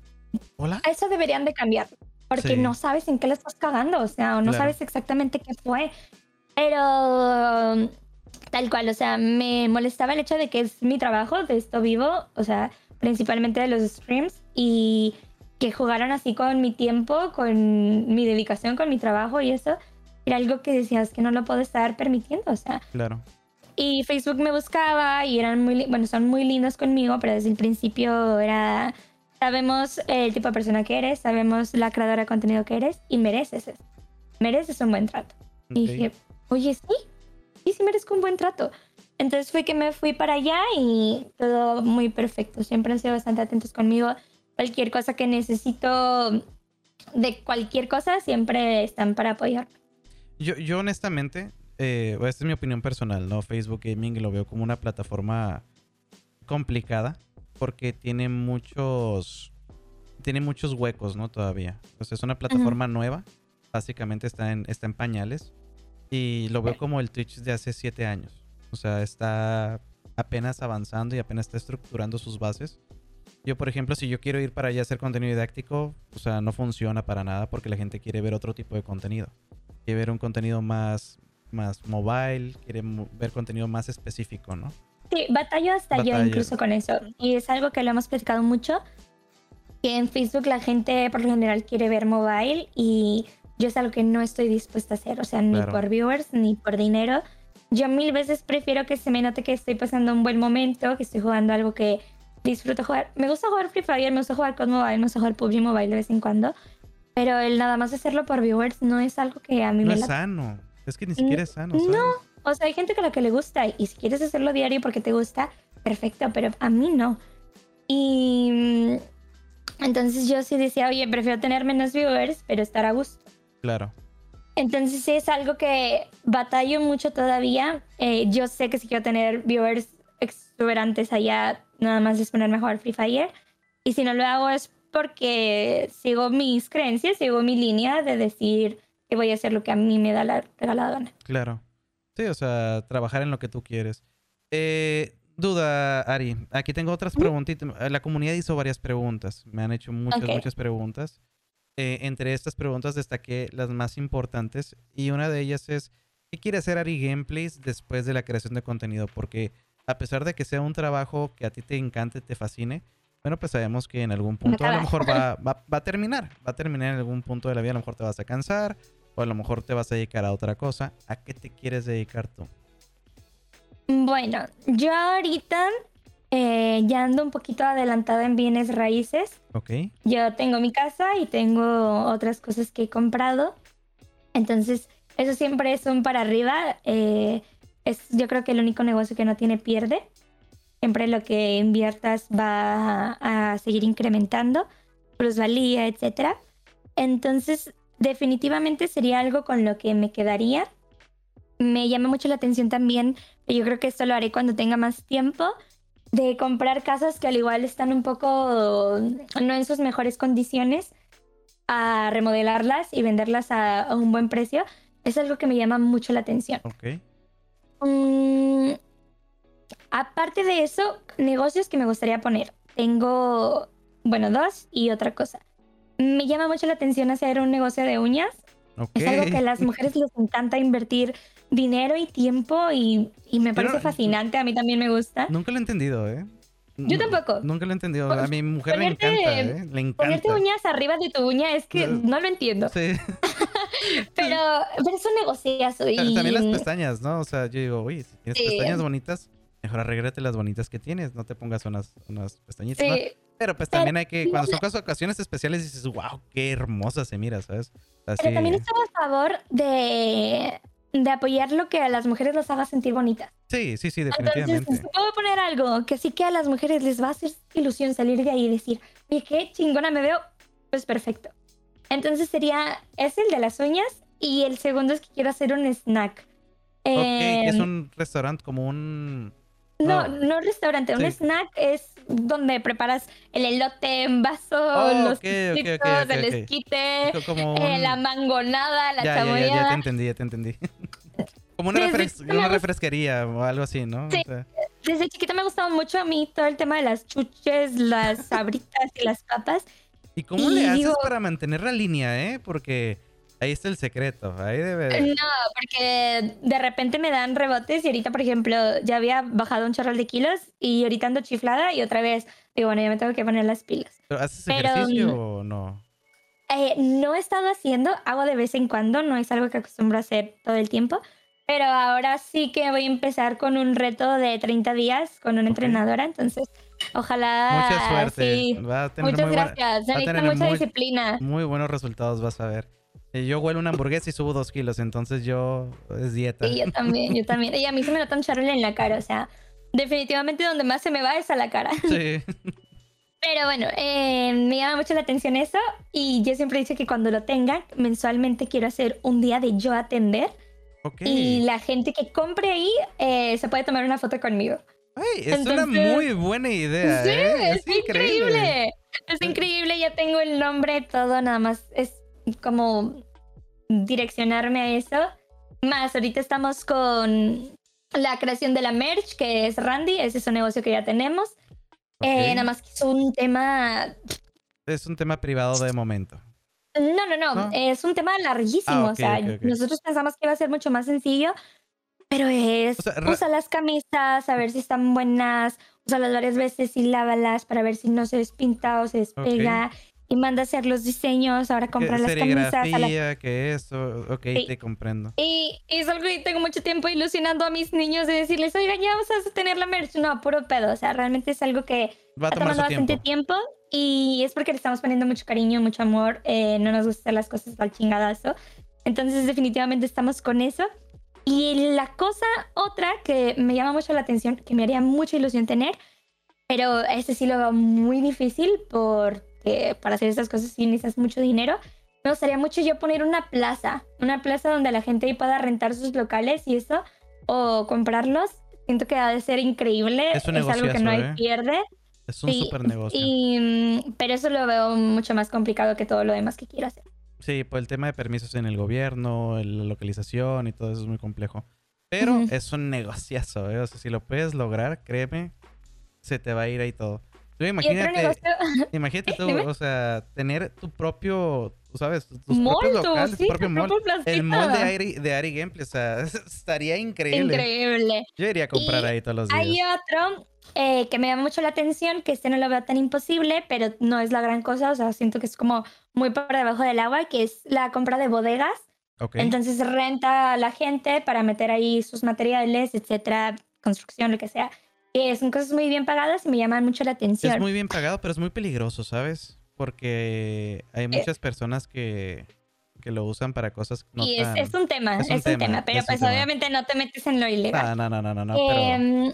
hola. Eso deberían de cambiar porque no sabes en qué le estás cagando, o sea, o no sabes exactamente qué fue. Pero tal cual, o sea, me molestaba el hecho de que es mi trabajo, de esto vivo, o sea, principalmente de los streams y que jugaran así con mi tiempo, con mi dedicación, con mi trabajo y eso, era algo que decías que no lo puedo estar permitiendo, o sea. Claro. Y Facebook me buscaba y eran muy, bueno, son muy lindos conmigo, pero desde el principio era, sabemos el tipo de persona que eres, sabemos la creadora de contenido que eres y mereces eso. Mereces un buen trato. Y dije, oye, sí, sí, sí merezco un buen trato. Entonces fue que me fui para allá y todo muy perfecto. Siempre han sido bastante atentos conmigo. Cualquier cosa que necesito de cualquier cosa, siempre están para apoyarme. Yo, yo honestamente, eh, esta es mi opinión personal, ¿no? Facebook Gaming lo veo como una plataforma complicada porque tiene muchos tiene muchos huecos, ¿no? Todavía. Es una plataforma nueva. Básicamente está en, está en pañales. Y lo veo como el Twitch de hace siete años. O sea, está apenas avanzando y apenas está estructurando sus bases. Yo, por ejemplo, si yo quiero ir para allá a hacer contenido didáctico, o sea, no funciona para nada porque la gente quiere ver otro tipo de contenido. Quiere ver un contenido más, más mobile, quiere ver contenido más específico, ¿no? Sí, batallo hasta yo incluso con eso. Y es algo que lo hemos platicado mucho, que en Facebook la gente por lo general quiere ver mobile y yo es algo que no estoy dispuesta a hacer, o sea, ni por viewers ni por dinero. Yo mil veces prefiero que se me note que estoy pasando un buen momento, que estoy jugando algo que disfruto jugar. Me gusta jugar Free Fire, me gusta jugar con mobile, me gusta jugar PUBG Mobile de vez en cuando, pero el nada más hacerlo por viewers no es algo que a mí me No es sano, es que ni siquiera es sano. No, o sea, hay gente con la que le gusta y si quieres hacerlo diario porque te gusta, perfecto, pero a mí no. Y mm, entonces yo sí decía, oye, prefiero tener menos viewers, pero estar a gusto. Claro. Entonces es algo que batallo mucho todavía. Eh, yo sé que si quiero tener viewers exuberantes allá, nada más es ponerme a jugar Free Fire. Y si no lo hago es porque sigo mis creencias, sigo mi línea de decir que voy a hacer lo que a mí me da la regalada gana. Claro. Sí, o sea, trabajar en lo que tú quieres. Eh, duda, Ari. Aquí tengo otras preguntitas. La comunidad hizo varias preguntas. Me han hecho muchas, muchas preguntas. Eh, entre estas preguntas destaqué las más importantes y una de ellas es, ¿qué quiere hacer Ari Gameplays después de la creación de contenido? Porque a pesar de que sea un trabajo que a ti te encante, te fascine, bueno, pues sabemos que en algún punto a lo mejor va, va, a terminar, va a terminar en algún punto de la vida, a lo mejor te vas a cansar o a lo mejor te vas a dedicar a otra cosa. ¿A qué te quieres dedicar tú? Bueno, yo ahorita eh, ya ando un poquito adelantada en bienes raíces. Ok. Yo tengo mi casa y tengo otras cosas que he comprado. Entonces, eso siempre es un para arriba. Eh, es yo creo que el único negocio que no tiene pierde. Siempre lo que inviertas va a, seguir incrementando, plusvalía, etc. Entonces, definitivamente sería algo con lo que me quedaría. Me llama mucho la atención también, yo creo que esto lo haré cuando tenga más tiempo, de comprar casas que al igual están un poco no en sus mejores condiciones, a remodelarlas y venderlas a, un buen precio, es algo que me llama mucho la atención. Ok. Mm, aparte de eso, negocios que me gustaría poner. Tengo, bueno, dos y otra cosa. Me llama mucho la atención hacer un negocio de uñas. Es algo que a las mujeres les encanta invertir dinero y tiempo y, me parece fascinante. A mí también me gusta. Nunca lo he entendido, ¿eh? Yo tampoco. Nunca lo he entendido. A mi mujer le encanta, ¿eh? Le encanta. Ponerte uñas arriba de tu uña es que no, lo entiendo. Sí. pero, pero es un negociazo. Y... También las pestañas, ¿no? O sea, yo digo, oye, si tienes pestañas bonitas, mejor arréglate las bonitas que tienes. No te pongas unas, unas pestañitas. Sí. Pero pues también hay que, cuando son ocasiones especiales, dices, wow, qué hermosa se mira, ¿sabes? Pero también estoy a favor de, de apoyar lo que a las mujeres las haga sentir bonitas. Sí, sí, sí, definitivamente. Entonces, puedo poner algo que sí que a las mujeres les va a hacer ilusión salir de ahí y decir, oye, qué chingona me veo, pues perfecto. Entonces sería, es el de las uñas y el segundo es que quiero hacer un snack. Ok, es em, un restaurante como un no, no, restaurante, un snack es donde preparas el elote en vaso, Oh, los ok, ok, ok, chichitos, el esquite, Como eh, la mangonada, la ya, ya, ya, ya te entendí, ya te entendí. Como una, Desde refres- una refresquería o algo así, ¿no? O Sí. sea, Desde chiquita me ha gustado mucho a mí todo el tema de las chuches, las sabritas y las papas. ¿Y cómo Y le haces para mantener la línea, eh? Porque ahí está el secreto. Ahí debe de... No, porque de repente me dan rebotes y ahorita, por ejemplo, ya había bajado un chorral de kilos y ahorita ando chiflada y otra vez digo, bueno, ya me tengo que poner las pilas. ¿Pero ¿Haces pero, ejercicio mm, o no? Eh, no he estado haciendo, hago de vez en cuando, no es algo que acostumbro a hacer todo el tiempo, pero ahora sí que voy a empezar con un reto de 30 días con una Ok. entrenadora, entonces ojalá... Mucha suerte. sí. Va a tener Muchas muy, buena- gracias, se va a tener mucha muy- disciplina. muy buenos resultados, vas a ver. Eh, Yo huelo una hamburguesa y subo dos kilos, entonces yo es dieta. Sí, yo también, yo también. Y a mí se me nota un charol en la cara, o sea, definitivamente donde más se me va es a la cara. Sí. Pero bueno, eh, me llama mucho la atención eso y yo siempre he dicho que cuando lo tenga, mensualmente quiero hacer un día de yo atender y la gente que compre ahí eh, se puede tomar una foto conmigo. Ay, es una muy buena idea, sí, ¿eh? es, increíble. Es increíble, ya tengo el nombre, todo, nada más es como direccionarme a eso. Más, ahorita estamos con la creación de la merch, que es Randy, ese es un negocio que ya tenemos. Eh, Ok. nada más que es un tema Es un tema privado de momento. No, no, no, ¿No? es un tema larguísimo. Ah, ok, o sea, ok, ok. nosotros pensamos que iba a ser mucho más sencillo, pero es O sea, usa las camisas, a ver si están buenas, úsalas varias veces y lávalas para ver si no se despinta o se despega. Y manda a hacer los diseños, ahora Que comprar las camisas. a la- que eso, ok, Sí. te comprendo. Y, y es algo que tengo mucho tiempo ilusionando a mis niños de decirles, oigan, ya vamos a tener la merch. No, puro pedo. O sea, realmente es algo que Va a tomar tomando su bastante tiempo. tiempo y es porque le estamos poniendo mucho cariño, mucho amor. eh, no nos gusta hacer las cosas al chingadazo. Entonces, definitivamente estamos con eso. Y la cosa otra que me llama mucho la atención, que me haría mucha ilusión tener, pero ese sí lo veo muy difícil porque para hacer estas cosas sí necesitas mucho dinero. Me gustaría mucho yo poner una plaza, una plaza donde la gente ahí pueda rentar sus locales y eso, o comprarlos. Siento que ha de ser increíble. Es un algo que no hay ¿eh? pierde. Es un Sí, super negocio. Y, mm, pero eso lo veo mucho más complicado que todo lo demás que quiero hacer. Sí, por el tema de permisos en el gobierno, la localización y todo eso es muy complejo. Pero es un negociazo, ¿eh? O sea, si lo puedes lograr, créeme, se te va a ir ahí todo. Tú imagínate, negocio, imagínate tú, o sea, tener tu propio, tú sabes, tus propios locales, sí, tu propio mall. El mall de Ari, de Ari Gameplay, o sea, estaría increíble. Increíble. Yo iría a comprar Y ahí todos los días. Hay otro eh, que me llama mucho la atención, que este no lo veo tan imposible, pero no es la gran cosa, o sea, siento que es como muy por debajo del agua, que es la compra de bodegas. Ok. Entonces renta a la gente para meter ahí sus materiales, etcétera, construcción, lo que sea. Que son cosas muy bien pagadas y me llaman mucho la atención. Es muy bien pagado, pero es muy peligroso, ¿sabes? Porque hay muchas personas que, que lo usan para cosas no y es, tan... es un tema, es es un un, tema, pero pues tema. obviamente no te metes en lo ilegal. No, no, no, no, no, pero... Em,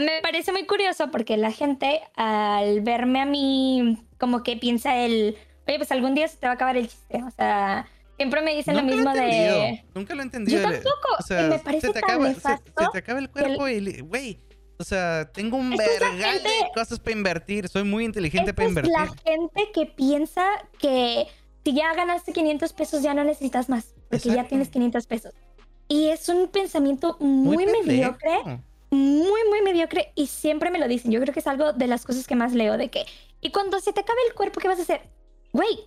me parece muy curioso porque la gente al verme a mí como que piensa el, oye, pues algún día se te va a acabar el chiste. O sea, siempre me dicen lo mismo de... Nunca lo he entendido. Yo el- tampoco, O sea, y me parece se te tan acaba, se- te acaba el cuerpo y... li- Güey, o sea, tengo un Es vergal de gente- cosas para invertir. Soy muy inteligente para es invertir. la gente que piensa que si ya ganaste 500 pesos ya no necesitas más, porque ya tienes 500 pesos. Y es un pensamiento muy, pendejo. mediocre, muy, muy mediocre, y siempre me lo dicen. Yo creo que es algo de las cosas que más leo, de que, y cuando se te acabe el cuerpo, ¿qué vas a hacer? Güey,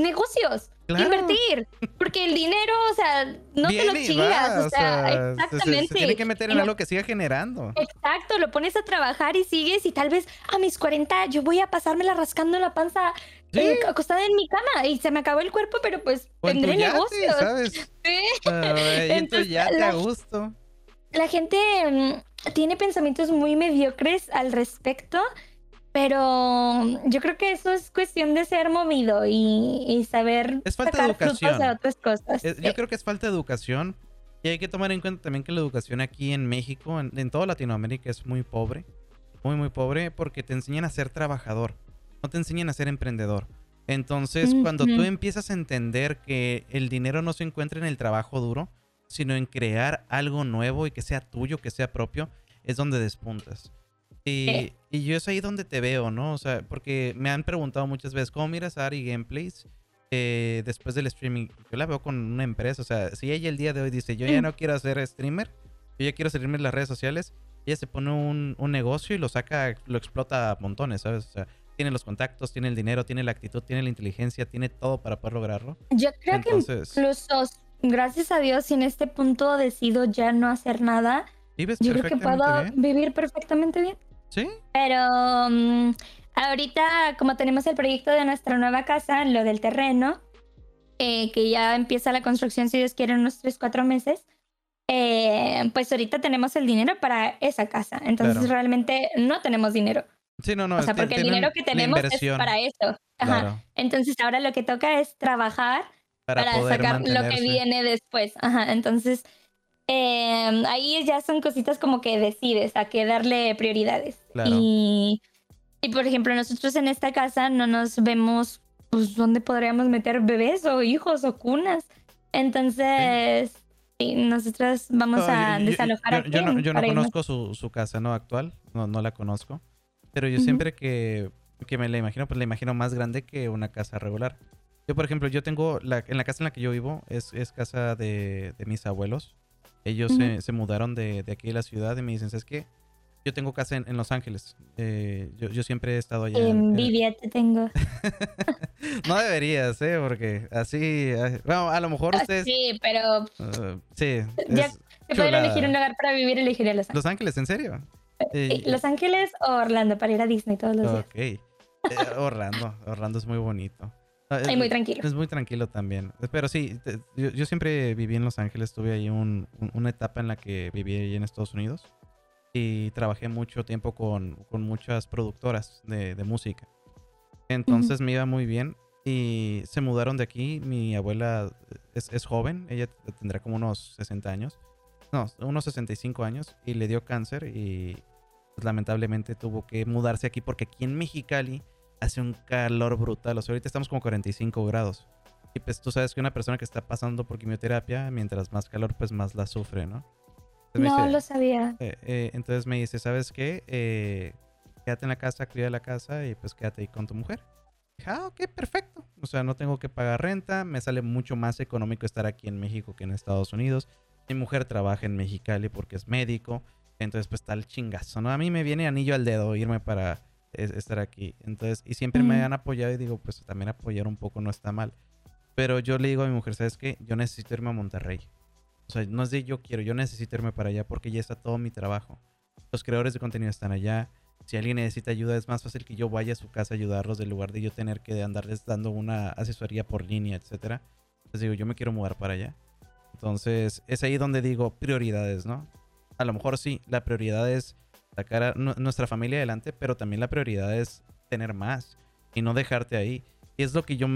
negocios, Claro. invertir, porque el dinero, o sea, no te lo chingas, va, o sea, se- se- exactamente. Se, tiene que meter en algo que siga generando. Exacto, lo pones a trabajar y sigues y tal vez a mis 40 yo voy a pasármela rascando la panza Sí. eh, acostada en mi cama y se me acabó el cuerpo, pero pues O en tendré yate, negocios. ¿sabes? Sí. Ah, en Entonces, yate la- a gusto. La gente mm, tiene pensamientos muy mediocres al respecto, pero yo creo que eso es cuestión de ser movido y, y saber Es falta de sacar frutos educación. de otras cosas. Es- yo creo que es falta de educación. Y hay que tomar en cuenta también que la educación aquí en México, en, en toda Latinoamérica, es muy pobre. Muy, muy pobre porque te enseñan a ser trabajador. No te enseñan a ser emprendedor. Entonces, cuando tú empiezas a entender que el dinero no se encuentra en el trabajo duro, sino en crear algo nuevo y que sea tuyo, que sea propio, es donde despuntas. Y, y, yo es ahí donde te veo, ¿no? O sea, porque me han preguntado muchas veces, ¿cómo miras a Ari Gameplays eh, después del streaming? Yo la veo con una empresa, o sea, si ella el día de hoy dice, yo ya mm. no quiero hacer streamer, yo ya quiero salirme en las redes sociales, ella se pone un, un negocio y lo saca, lo explota a montones, ¿sabes? O sea, tiene los contactos, tiene el dinero, tiene la actitud, tiene la inteligencia, tiene todo para poder lograrlo. Yo creo que incluso, gracias a Dios, en este punto decido ya no hacer nada, yo creo que puedo vivir perfectamente bien. Sí. Pero mm, ahorita, como tenemos el proyecto de nuestra nueva casa, lo del terreno, eh, que ya empieza la construcción, si Dios quiere, en unos 3, 4 meses, eh, pues ahorita tenemos el dinero para esa casa. Entonces realmente no tenemos dinero. Sí, no, no. O sea, porque el dinero que tenemos es para eso. Ajá. Entonces ahora lo que toca es trabajar para, sacar lo que viene después. Ajá. Entonces em, ahí ya son cositas como que decides a qué darle prioridades. Y, y por ejemplo, nosotros en esta casa no nos vemos, pues, dónde podríamos meter bebés o hijos o cunas. Entonces, sí. nosotros vamos a desalojar yo, yo, yo no, conozco su, su, casa, ¿no? Actual. No, no la conozco. Pero yo siempre que, que, me la imagino, pues la imagino más grande que una casa regular. Yo, por ejemplo, yo tengo, la, en la casa en la que yo vivo, es, es casa de, de mis abuelos. Ellos se, se, mudaron de, de, aquí de la ciudad y me dicen, ¿sabes qué? Yo tengo casa en, en Los Ángeles. Eh, yo, yo, siempre he estado allá. Envidia te tengo. no deberías, ¿eh? Porque así... Bueno, a lo mejor ah, ustedes... Sí, pero... Uh, sí. Ya, si pudiera elegir un lugar para vivir, elegiría Los Ángeles. ¿Los Ángeles? ¿En serio? Eh, Los Ángeles o Orlando para ir a Disney todos los días. Ok. Eh, Orlando, Orlando es muy bonito. Ah, es, muy tranquilo. Es muy tranquilo también. Pero sí, yo, siempre viví en Los Ángeles. Tuve ahí un, una etapa en la que viví ahí en Estados Unidos. Y trabajé mucho tiempo con, con muchas productoras de, de música. Entonces me iba muy bien. Y se mudaron de aquí. Mi abuela es, es, joven. Ella tendrá como unos 60 años. No, unos 65 años. Y le dio cáncer. Y pues, lamentablemente tuvo que mudarse aquí porque aquí en Mexicali hace un calor brutal. O sea, ahorita estamos como 45 grados. Y pues tú sabes que una persona que está pasando por quimioterapia, mientras más calor, pues más la sufre, ¿no? no lo sabía. Eh, eh, entonces me dice, ¿sabes qué? Eh, quédate en la casa, cuida la casa y pues quédate ahí con tu mujer. Dije, ah, ok, perfecto. O sea, no tengo que pagar renta, me sale mucho más económico estar aquí en México que en Estados Unidos. Mi mujer trabaja en Mexicali porque es médico. Entonces, pues está el chingazo, ¿no? A mí me viene anillo al dedo irme para estar aquí. Entonces, y siempre me han apoyado y digo, pues también apoyar un poco no está mal. Pero yo le digo a mi mujer, ¿sabes qué? Yo necesito irme a Monterrey. O sea, no es de yo quiero, yo necesito irme para allá porque ya está todo mi trabajo. Los creadores de contenido están allá. Si alguien necesita ayuda, es más fácil que yo vaya a su casa a ayudarlos en lugar de yo tener que andarles dando una asesoría por línea, etcétera. Entonces digo, yo me quiero mudar para allá. Entonces, es ahí donde digo prioridades, ¿no? a lo mejor sí, la prioridad es sacar a nuestra familia adelante, pero también la prioridad es tener más y no dejarte ahí. Y es lo que yo,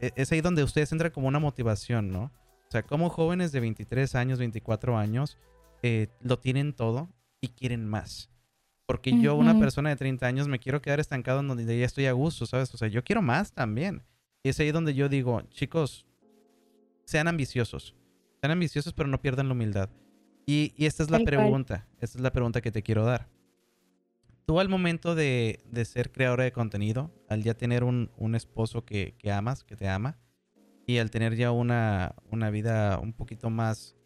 e, es ahí donde ustedes entran como una motivación, ¿no? O sea, como jóvenes de 23 años, 24 años, eh, lo tienen todo y quieren más. Porque yo, una persona de 30 años, me quiero quedar estancado en donde ya estoy a gusto, ¿sabes? O sea, yo quiero más también. Y es ahí donde yo digo, chicos, sean ambiciosos. Sean ambiciosos, pero no pierdan la humildad. Y, esta es la pregunta, esta es la pregunta que te quiero dar. Tú al momento de, ser creadora de contenido, al ya tener un, esposo que, amas, que te ama, y al tener ya una, una vida un poquito más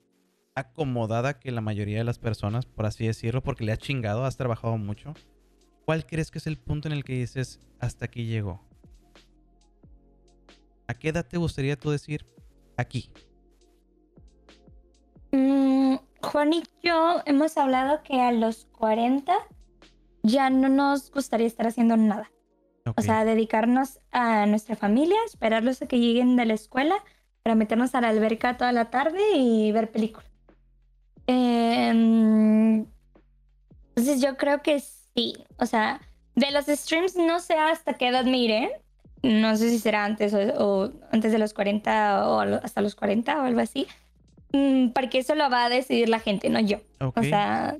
acomodada que la mayoría de las personas, por así decirlo, porque le has chingado, has trabajado mucho, ¿cuál crees que es el punto en el que dices, hasta aquí llegó? ¿A qué edad te gustaría tú decir, aquí? Mm, Juan y yo hemos hablado que a los 40 ya no nos gustaría estar haciendo nada. O sea, dedicarnos a nuestra familia, esperarlos a que lleguen de la escuela para meternos a la alberca toda la tarde y ver películas. Em, entonces yo creo que sí. O sea, de los streams no sé hasta qué edad me iré. No sé si será antes o, o antes de los 40 o hasta los 40 o algo así. Mm, porque eso lo va a decidir la gente, no yo. O sea,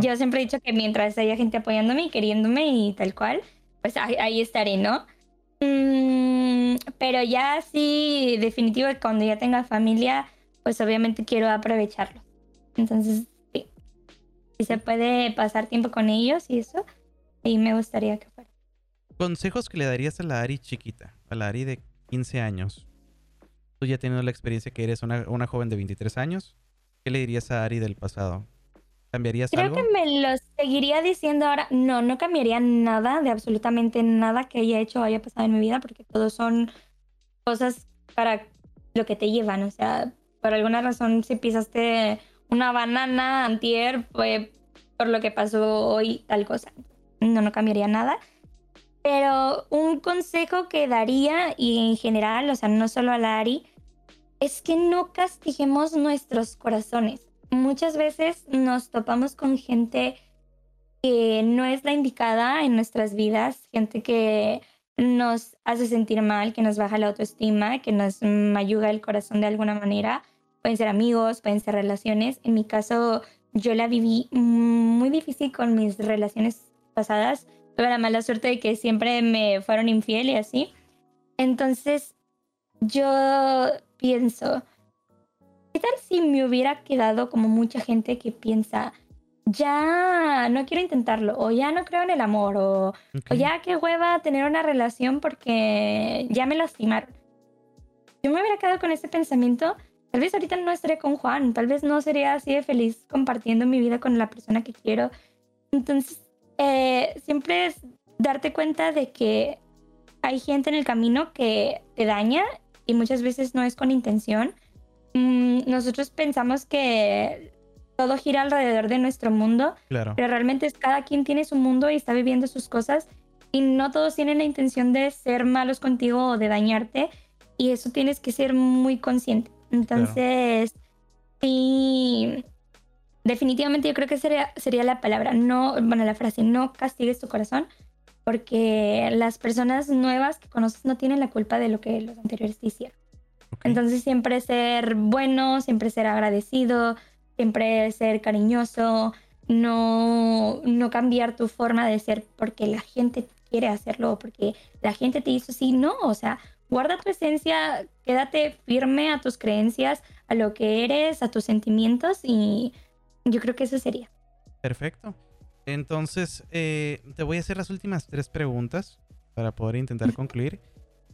yo siempre he dicho que mientras haya gente apoyándome y queriéndome y tal cual, pues ahí, estaré, ¿no? Mm, pero ya sí, definitivo, cuando ya tenga familia, pues obviamente quiero aprovecharlo. Entonces, sí. si se puede pasar tiempo con ellos y eso, y me gustaría que fuera. Consejos que le darías a la Ari chiquita, a la Ari de 15 años. Tú ya teniendo la experiencia que eres una, una joven de 23 años, ¿qué le dirías a Ari del pasado? ¿Cambiarías Creo algo? que me lo seguiría diciendo ahora. No, no cambiaría nada, de absolutamente nada que haya hecho o haya pasado en mi vida, porque todo son cosas para lo que te llevan. O sea, por alguna razón, si pisaste una banana antier, fue por lo que pasó hoy, tal cosa. No, no cambiaría nada. Pero un consejo que daría, y en general, o sea, no solo a la Ari, es que no castiguemos nuestros corazones. Muchas veces nos topamos con gente que no es la indicada en nuestras vidas, gente que nos hace sentir mal, que nos baja la autoestima, que nos mayuga el corazón de alguna manera. Pueden ser amigos, pueden ser relaciones. En mi caso, yo la viví muy difícil con mis relaciones pasadas. Tuve la mala suerte de que siempre me fueron infiel y así. Entonces, yo pienso, ¿qué tal si me hubiera quedado como mucha gente que piensa, ya no quiero intentarlo, o ya no creo en el amor, o, Ok. o ya qué hueva tener una relación porque ya me lastimaron? Yo me hubiera quedado con ese pensamiento, tal vez ahorita no estaría con Juan, tal vez no sería así de feliz compartiendo mi vida con la persona que quiero. Entonces, eh, siempre es darte cuenta de que hay gente en el camino que te daña y muchas veces no es con intención. Mm, nosotros pensamos que todo gira alrededor de nuestro mundo, Claro. pero realmente es cada quien tiene su mundo y está viviendo sus cosas y no todos tienen la intención de ser malos contigo o de dañarte y eso tienes que ser muy consciente. Entonces, sí, definitivamente yo creo que sería, sería la palabra, no, bueno, la frase, no castigues tu corazón porque las personas nuevas que conoces no tienen la culpa de lo que los anteriores te hicieron. Ok. Entonces siempre ser bueno, siempre ser agradecido, siempre ser cariñoso, no, no cambiar tu forma de ser porque la gente quiere hacerlo porque la gente te hizo así, no, o sea, guarda tu esencia, quédate firme a tus creencias, a lo que eres, a tus sentimientos y yo creo que eso sería. Perfecto. Entonces, eh, te voy a hacer las últimas tres preguntas para poder intentar concluir.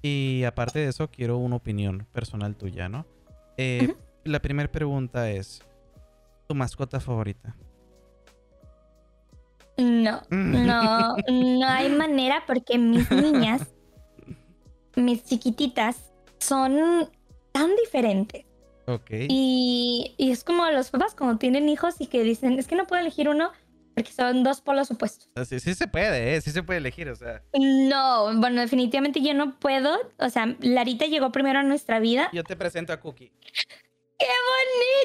Y aparte de eso, quiero una opinión personal tuya, ¿no? Eh. La primera pregunta es, ¿tu mascota favorita? No, no, no hay manera porque mis niñas, mis chiquititas, son tan diferentes. Ok. Y, y es como los papás cuando tienen hijos y que dicen, es que no puedo elegir uno porque son dos polos opuestos. Sí, sí se puede, ¿eh? Sí se puede elegir, o sea. No, bueno, definitivamente yo no puedo. O sea, Larita llegó primero a nuestra vida. Yo te presento a Cookie. ¡Qué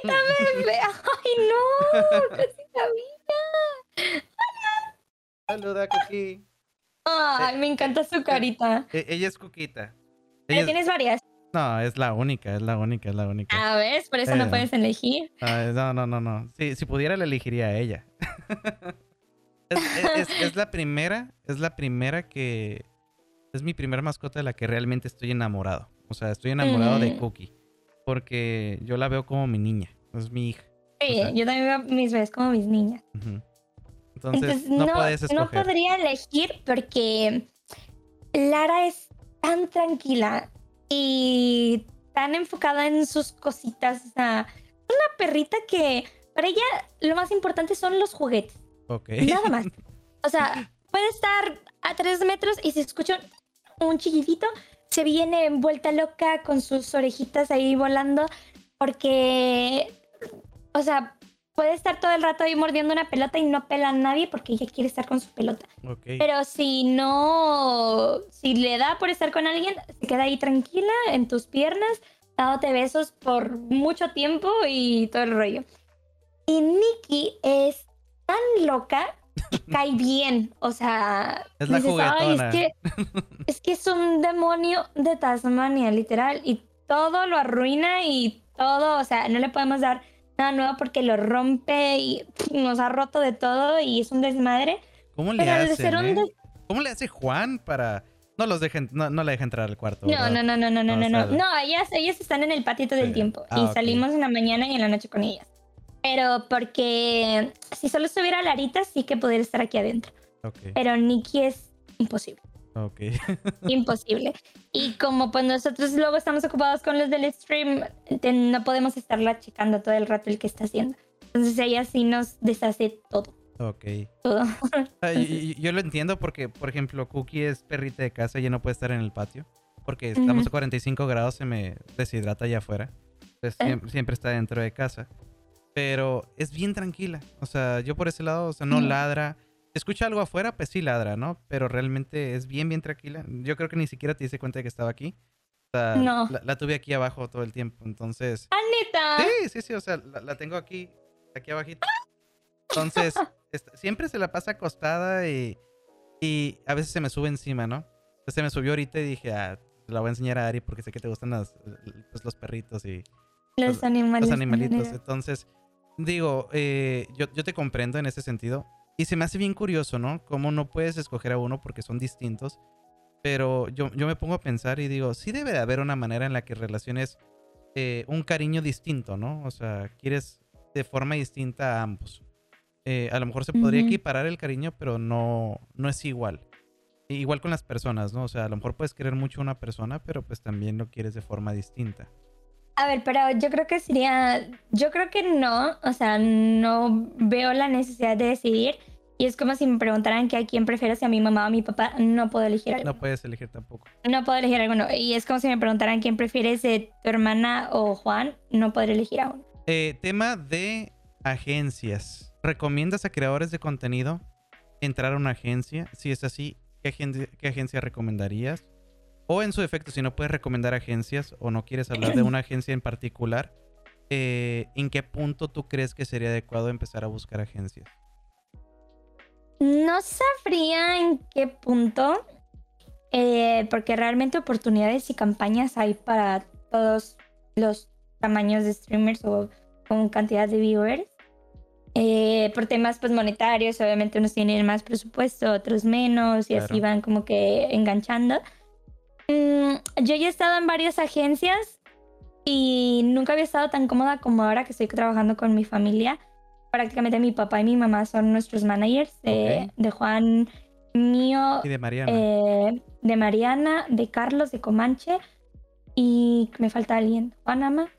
bonita bebé! ¡Ay, no! ¡Casi sabía! Saluda, Cookie. ¡Ay, me encanta su carita! E- ella es. Pero Ella es- tienes varias. No, es la única, es la única, es la única. A ver, por eso no Eh. puedes elegir. Ah, no, no, no, no. Sí, si pudiera, la elegiría a ella. es, es- es- es la primera, es la primera que... Es mi primera mascota de la que realmente estoy enamorado. O sea, estoy enamorado de. Cookie. Porque yo la veo como mi niña. Es mi hija. Sí, o sea- yo también veo a mis bebés como mis niñas. Entonces, Entonces, no, no, puedes no escoger. podría elegir porque Lara es tan tranquila y tan enfocada en sus cositas. O sea, una perrita que para ella lo más importante son los juguetes, Ok. nada más. O sea, puede estar a tres metros y se escucha un, chillidito, se viene vuelta loca con sus orejitas ahí volando porque, o sea, puede estar todo el rato ahí mordiendo una pelota y no pela a nadie porque ella quiere estar con su pelota. Pero si no, si le da por estar con alguien, se queda ahí tranquila en tus piernas, dándote besos por mucho tiempo y todo el rollo. Y Nikki es tan loca que cae bien. O sea, Es la dices, es que, es que es un demonio de Tasmania, literal. Y todo lo arruina y todo, o sea, no le podemos dar nada nuevo porque lo rompe y pff, nos ha roto de todo y es un desmadre. ¿Cómo le Pero al hacen, ser un eh? des- ¿Cómo le hace Juan para...? No los dejen, no, no la deja entrar al cuarto, No, no, no, no, no, no, No, no, ellas, ellas están en el patio todo el Sí. tiempo. Ah, y ok. salimos en la mañana y en la noche con ellas. Pero porque si solo estuviera Larita, sí que podría estar aquí adentro. Pero Nikki es imposible. Ok. Imposible. Y como pues nosotros luego estamos ocupados con los del stream, te- no podemos estarla checando todo el rato el que está haciendo. Entonces ella sí nos deshace todo. ok. Todo. Ah, y- y- yo lo entiendo porque, por ejemplo, Cookie es perrita de casa y ella no puede estar en el patio. Porque estamos Ujú. a 45 grados, se me deshidrata allá afuera. Entonces Eh. siempre, siempre está dentro de casa. Pero es bien tranquila. O sea, yo por ese lado, o sea, no Mm. ladra. Escucha algo afuera, pues sí ladra, ¿no? Pero realmente es bien, bien tranquila. Yo creo que ni siquiera te diste cuenta de que estaba aquí. O sea, No. la, la tuve aquí abajo todo el tiempo. Entonces, ¡Ah, neta! Sí, sí, sí, o sea, la, la tengo aquí, aquí abajito. Entonces, siempre se la pasa acostada y, y a veces se me sube encima, ¿no? Entonces se me subió ahorita y dije, ah, la voy a enseñar a Ari porque sé que te gustan las- pues, los perritos y Los animales. los animalitos. Entonces, digo, eh, yo, yo te comprendo en ese sentido. Y se me hace bien curioso, ¿no? Cómo no puedes escoger a uno porque son distintos. Pero yo, yo me pongo a pensar y digo, sí debe de haber una manera en la que relaciones eh, un cariño distinto, ¿no? O sea, quieres de forma distinta a ambos. Eh, a lo mejor se podría equiparar el cariño, pero no, no es igual. Igual con las personas, ¿no? O sea, a lo mejor puedes querer mucho a una persona, pero pues también lo quieres de forma distinta. A ver, pero yo creo que sería. Yo creo que no. O sea, no veo la necesidad de decidir. Y es como si me preguntaran que a quién prefieres, si a mi mamá o a mi papá. No puedo elegir algo. No puedes elegir tampoco. No puedo elegir alguno. Y es como si me preguntaran quién prefieres, de tu hermana o Juan. No podré elegir a uno. Eh, tema de agencias. ¿Recomiendas a creadores de contenido entrar a una agencia? Si es así, ¿qué, agen- qué agencia recomendarías? O en su defecto, si no puedes recomendar agencias o no quieres hablar de una agencia en particular, eh, ¿en qué punto tú crees que sería adecuado empezar a buscar agencias? No sabría en qué punto. eh, porque realmente oportunidades y campañas hay para todos los tamaños de streamers o con cantidad de viewers. Eh, por temas pues monetarios, obviamente unos tienen más presupuesto, otros menos, y así Claro. van como que enganchando. Mm, yo ya he estado en varias agencias y nunca había estado tan cómoda como ahora que estoy trabajando con mi familia. Prácticamente mi papá y mi mamá son nuestros managers de, Ok. de Juan, mío, Y de Mariana. eh, de Mariana, de Carlos, de Comanche y me falta alguien. Juan Ama.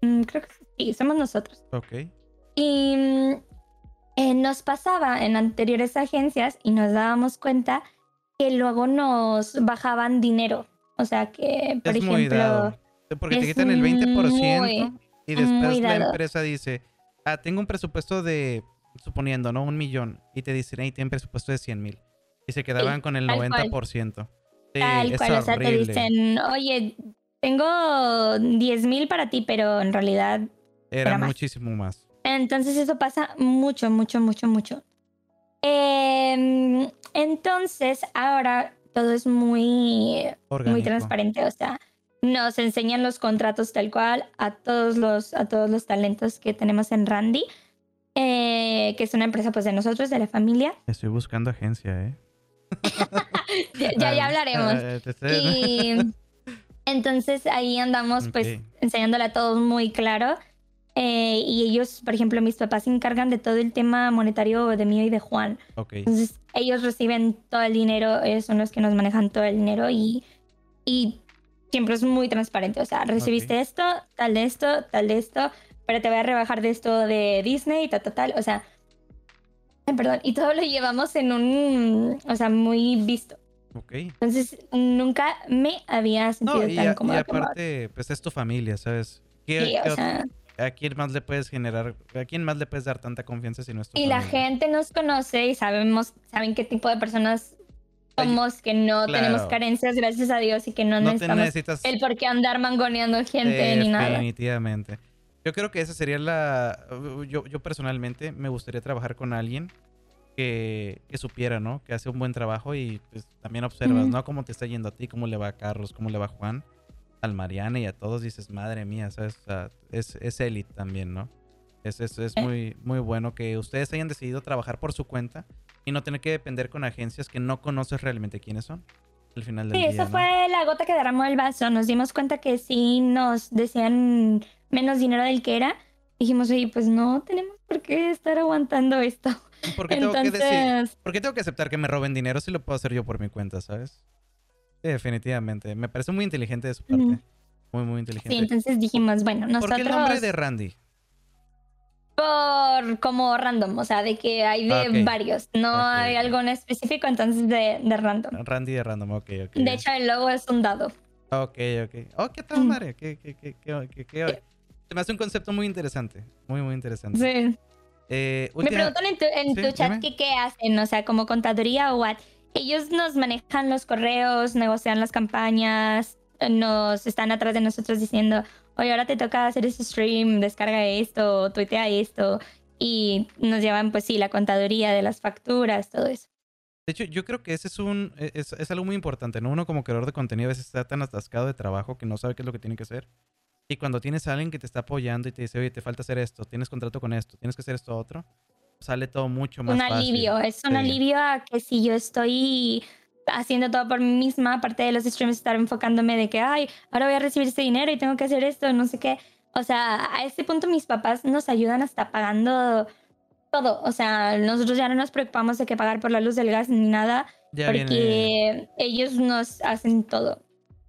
Mm, creo que sí, somos nosotros. ok. Y mm, eh, nos pasaba en anteriores agencias y nos dábamos cuenta que luego nos bajaban dinero. O sea que, por es muy ejemplo, dado. Porque te quitan el 20% muy, y después muy la empresa dice, ah, tengo un presupuesto de, suponiendo, ¿no? Un millón. Y te dicen, hey, tienen presupuesto de 100 mil. Y se quedaban con el tal cual. 90%. Sí, tal es cual, o sea, te horrible. dicen, oye, tengo 10 mil para ti, pero en realidad Era era más. muchísimo más. Entonces eso pasa mucho, mucho, mucho, mucho. Em, entonces ahora todo es muy, Orgánico. muy transparente, o sea, nos enseñan los contratos tal cual a todos los, a todos los talentos que tenemos en Randy, eh, que es una empresa pues de nosotros, de la familia. Estoy buscando agencia, ¿eh? Ya, ya, ya Ah, hablaremos. estoy- Y entonces ahí andamos pues Ok. enseñándole a todos muy claro. Eh, y ellos, por ejemplo, mis papás se encargan de todo el tema monetario de mí y de Juan. Ok. Entonces ellos reciben todo el dinero, ellos son los que nos manejan todo el dinero y, y siempre es muy transparente. O sea, recibiste esto, tal de esto, tal de esto, pero te voy a rebajar de esto de Disney, tal, tal, tal. O sea, ay, perdón, y todo lo llevamos en un, o sea, muy visto. Ok. Entonces nunca me había sentido No, y, tan a- y cómoda como ahora. aparte, pues es tu familia, ¿sabes? ¿Qué- Sí, qué o sea, ¿A quién más le puedes generar, a quién más le puedes dar tanta confianza si no es tu y la familia? gente nos conoce y sabemos, saben qué tipo de personas somos, que no tenemos claro. carencias, gracias a Dios, y que no, No necesitamos necesitas el por qué andar mangoneando gente ni nada. Definitivamente. Yo creo que esa sería la... Yo, yo personalmente me gustaría trabajar con alguien que, que supiera, ¿no? Que hace un buen trabajo y pues, también observas. ¿no? Cómo te está yendo a ti, cómo le va a Carlos, cómo le va a Juan, al Mariana y a todos. Dices, madre mía, ¿sabes? O sea, es, es élite también, ¿no? Es, es, es Eh. muy, muy bueno que ustedes hayan decidido trabajar por su cuenta y no tener que depender con agencias que no conoces realmente quiénes son. Al final del Sí, día, eso ¿no? fue la gota que derramó el vaso. Nos dimos cuenta que sí nos decían menos dinero del que era, dijimos, oye, pues no tenemos por qué estar aguantando esto. ¿Por qué, tengo que decir, ¿Por qué tengo que aceptar que me roben dinero si lo puedo hacer yo por mi cuenta, sabes? Definitivamente. Me parece muy inteligente de su parte. Muy, muy inteligente. Sí, entonces dijimos, bueno, nosotros... ¿Por qué el nombre de Randy? Por como random, o sea, de que hay de varios. No hay algo en específico, entonces de, de, random. Randy de random, ok, ok. De hecho, el logo es un dado. Ok, ok. Oh, qué tal, madre. ¿Qué, qué, qué, qué, Se me hace un concepto muy interesante. Muy, muy interesante. Sí. Eh, Me preguntan en tu, en tu chat que qué hacen, o sea, como contaduría o what. Ellos nos manejan los correos, negocian las campañas, nos están atrás de nosotros diciendo, oye, ahora te toca hacer ese stream, descarga esto, tuitea esto. Y nos llevan, pues sí, la contaduría de las facturas, todo eso. De hecho, yo creo que ese es un e, es, es, algo muy importante, ¿no? Uno como creador de contenido a veces está tan atascado de trabajo que no sabe qué es lo que tiene que hacer. Y cuando tienes a alguien que te está apoyando y te dice, oye, te falta hacer esto, tienes contrato con esto, tienes que hacer esto otro, sale todo mucho más un alivio, es un alivio a que si yo estoy haciendo todo por mí misma, aparte de los streams, estar enfocándome de que, ay, ahora voy a recibir este dinero y tengo que hacer esto, no sé qué. O sea, a este punto mis papás nos ayudan hasta pagando todo. O sea, nosotros ya no nos preocupamos de que pagar por la luz del gas ni nada, porque ellos nos hacen todo.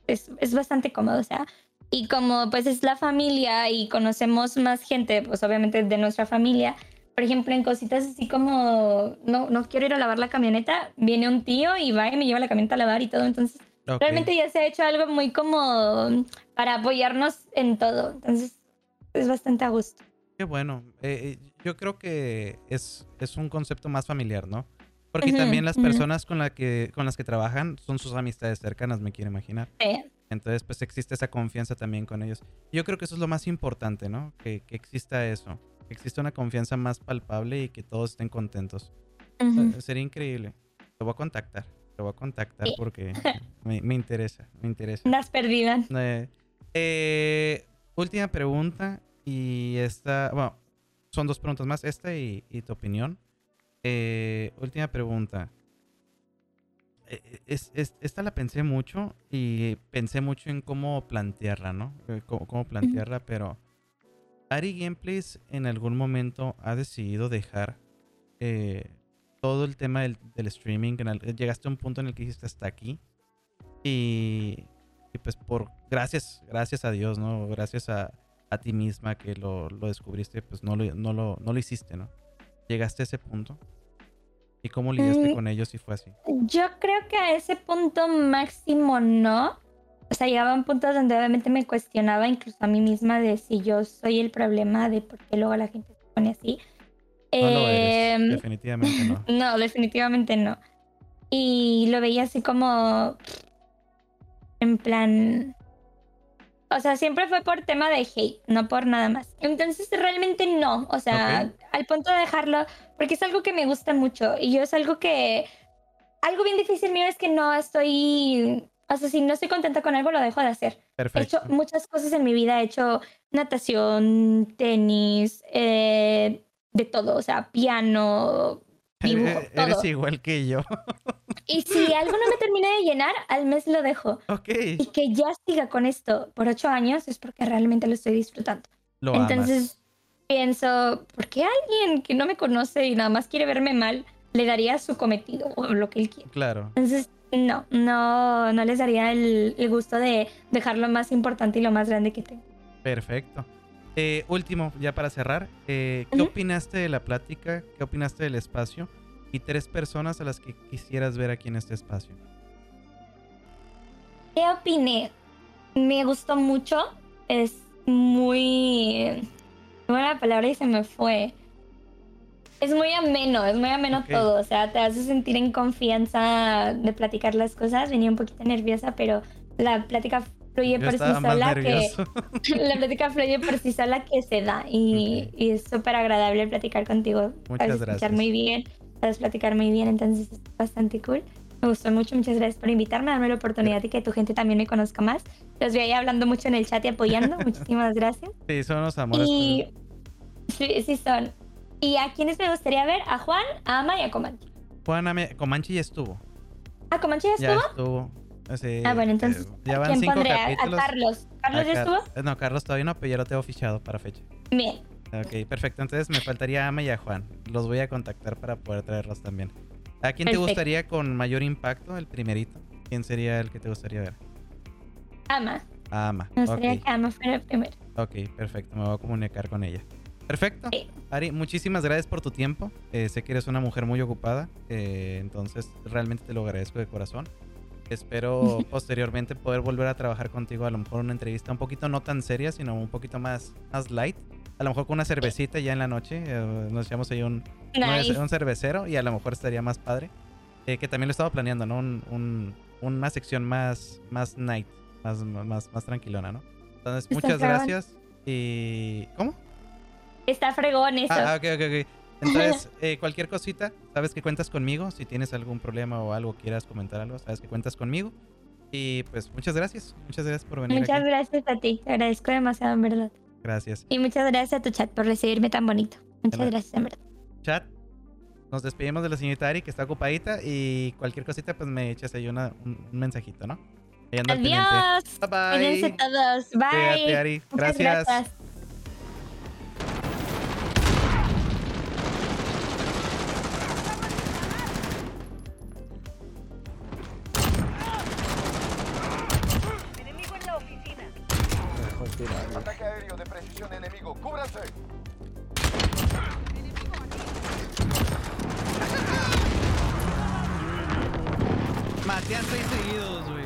Es, es bastante cómodo, o sea. Y como pues es la familia y conocemos más gente, pues obviamente de nuestra familia, por ejemplo, en cositas así como, no, no quiero ir a lavar la camioneta, viene un tío y va y me lleva la camioneta a lavar y todo. Entonces, realmente ya se ha hecho algo muy como para apoyarnos en todo. Entonces, es bastante a gusto. Qué bueno. Eh, eh, yo creo que es, es un concepto más familiar, ¿no? Porque también las personas con, la que, con las que trabajan son sus amistades cercanas, me quiero imaginar. Sí. Entonces, pues existe esa confianza también con ellos. Yo creo que eso es lo más importante, ¿no? Que, que exista eso que exista una confianza más palpable y que todos estén contentos. sería increíble. Te voy a contactar. Te voy a contactar porque me, interesa, me interesa. Las perdidas. Eh, eh, última pregunta y esta, bueno, son dos preguntas más, esta y, tu opinión. Eh, última pregunta. esta la pensé mucho y pensé mucho en cómo plantearla, ¿no? cómo plantearla, pero Ari Gameplays en algún momento ha decidido dejar eh, todo el tema del, streaming. llegaste a un punto en el que dijiste hasta aquí. Y, pues por gracias, gracias a Dios, ¿no? Gracias a, ti misma que lo, descubriste, pues no lo, no, lo, no lo hiciste, ¿no? Llegaste a ese punto. ¿Y cómo lidiaste mm, con ellos si fue así? Yo creo que a ese punto máximo no o sea, llegaba a un punto donde obviamente me cuestionaba incluso a mí misma de si yo soy el problema de por qué luego la gente se pone así. No em, definitivamente no. no, definitivamente no. Y lo veía así como en plan... O sea, siempre fue por tema de hate, no por nada más. Entonces realmente no, o sea, al punto de dejarlo, porque es algo que me gusta mucho y yo es algo que... Algo bien difícil mío es que no estoy o sea, si no estoy contenta con algo, lo dejo de hacer. He hecho muchas cosas en mi vida. He hecho natación, tenis, eh, de todo. O sea, piano, dibujo, e-, Eres igual que yo. Y si algo no me termina de llenar, al mes lo dejo. Ok. Y que ya siga con esto por ocho años es porque realmente lo estoy disfrutando. Lo Entonces pienso, ¿por qué alguien que no me conoce y nada más quiere verme mal le daría su cometido o lo que él quiere? Claro. Entonces no, no, no les daría el, gusto de dejar lo más importante y lo más grande que tengo. Perfecto. Eh, último, ya para cerrar, eh, ¿qué opinaste de la plática? ¿Qué opinaste del espacio? Y tres personas a las que quisieras ver aquí en este espacio. ¿Qué opiné? Me gustó mucho. Es muy... Buena palabra y se me fue es muy ameno, es muy ameno todo. O sea, te hace sentir en confianza de platicar las cosas. Venía un poquito nerviosa, pero la plática fluye por sí sola que la plática fluye por sí sola que se da y, es súper agradable platicar contigo. Muchas sabes gracias. muy bien, sabes platicar muy bien, entonces es bastante cool. Me gustó mucho, muchas gracias por invitarme, darme la oportunidad de que tu gente también me conozca más. Los vi ahí hablando mucho en el chat y apoyando. Muchísimas gracias. Sí, son los amores. Y... Sí, sí son. ¿Y a quiénes me gustaría ver? A Juan, a Ama y a Comanche. Juan, Ama, Comanche ya estuvo. ¿A Comanche ya estuvo? Ya estuvo. ah, bueno, entonces. Eh, ya van cinco Capítulos. ¿A Carlos? ¿Carlos ya estuvo? No, Carlos todavía no, pero ya lo tengo fichado para fecha. Bien. Ok, perfecto. Entonces me faltaría Ama y a Juan. Los voy a contactar para poder traerlos también. ¿A quién te gustaría con mayor impacto, el primerito? ¿Quién sería el que te gustaría ver? Ama. Ama. Me gustaría que Ama fuera el primero. Ok, perfecto. Me voy a comunicar con ella. Perfecto. Ari, muchísimas gracias por tu tiempo. Eh, sé que eres una mujer muy ocupada, eh, entonces realmente te lo agradezco de corazón. Espero posteriormente poder volver a trabajar contigo, a lo mejor una entrevista un poquito no tan seria, sino un poquito más, más light. A lo mejor con una cervecita ya en la noche, eh, nos echamos ahí un, un, cervecero y a lo mejor estaría más padre. que también lo estaba planeando, ¿no? Un, una sección más, más night, más, más, más tranquilona, ¿no? Entonces, muchas gracias. Y... ¿Cómo? Está fregón eso. Ah, ok, ok, ok. Entonces, eh, cualquier cosita, sabes que cuentas conmigo. Si tienes algún problema o algo, quieras comentar algo, sabes que cuentas conmigo. Y pues muchas gracias. Muchas gracias por venir. Muchas gracias a ti. Te agradezco demasiado, en verdad. Gracias. Y muchas gracias a tu chat por recibirme tan bonito. Muchas gracias, en verdad. Chat, nos despedimos de la señorita Ari, que está ocupadita. Y cualquier cosita, pues me echas ahí una, un, mensajito, ¿no? Adiós. Bye bye. Cuídense todos. Bye. Ari. gracias. gracias. Ataque aéreo de precisión enemigo. ¡Cúbranse! Maté seis seguidos, güey.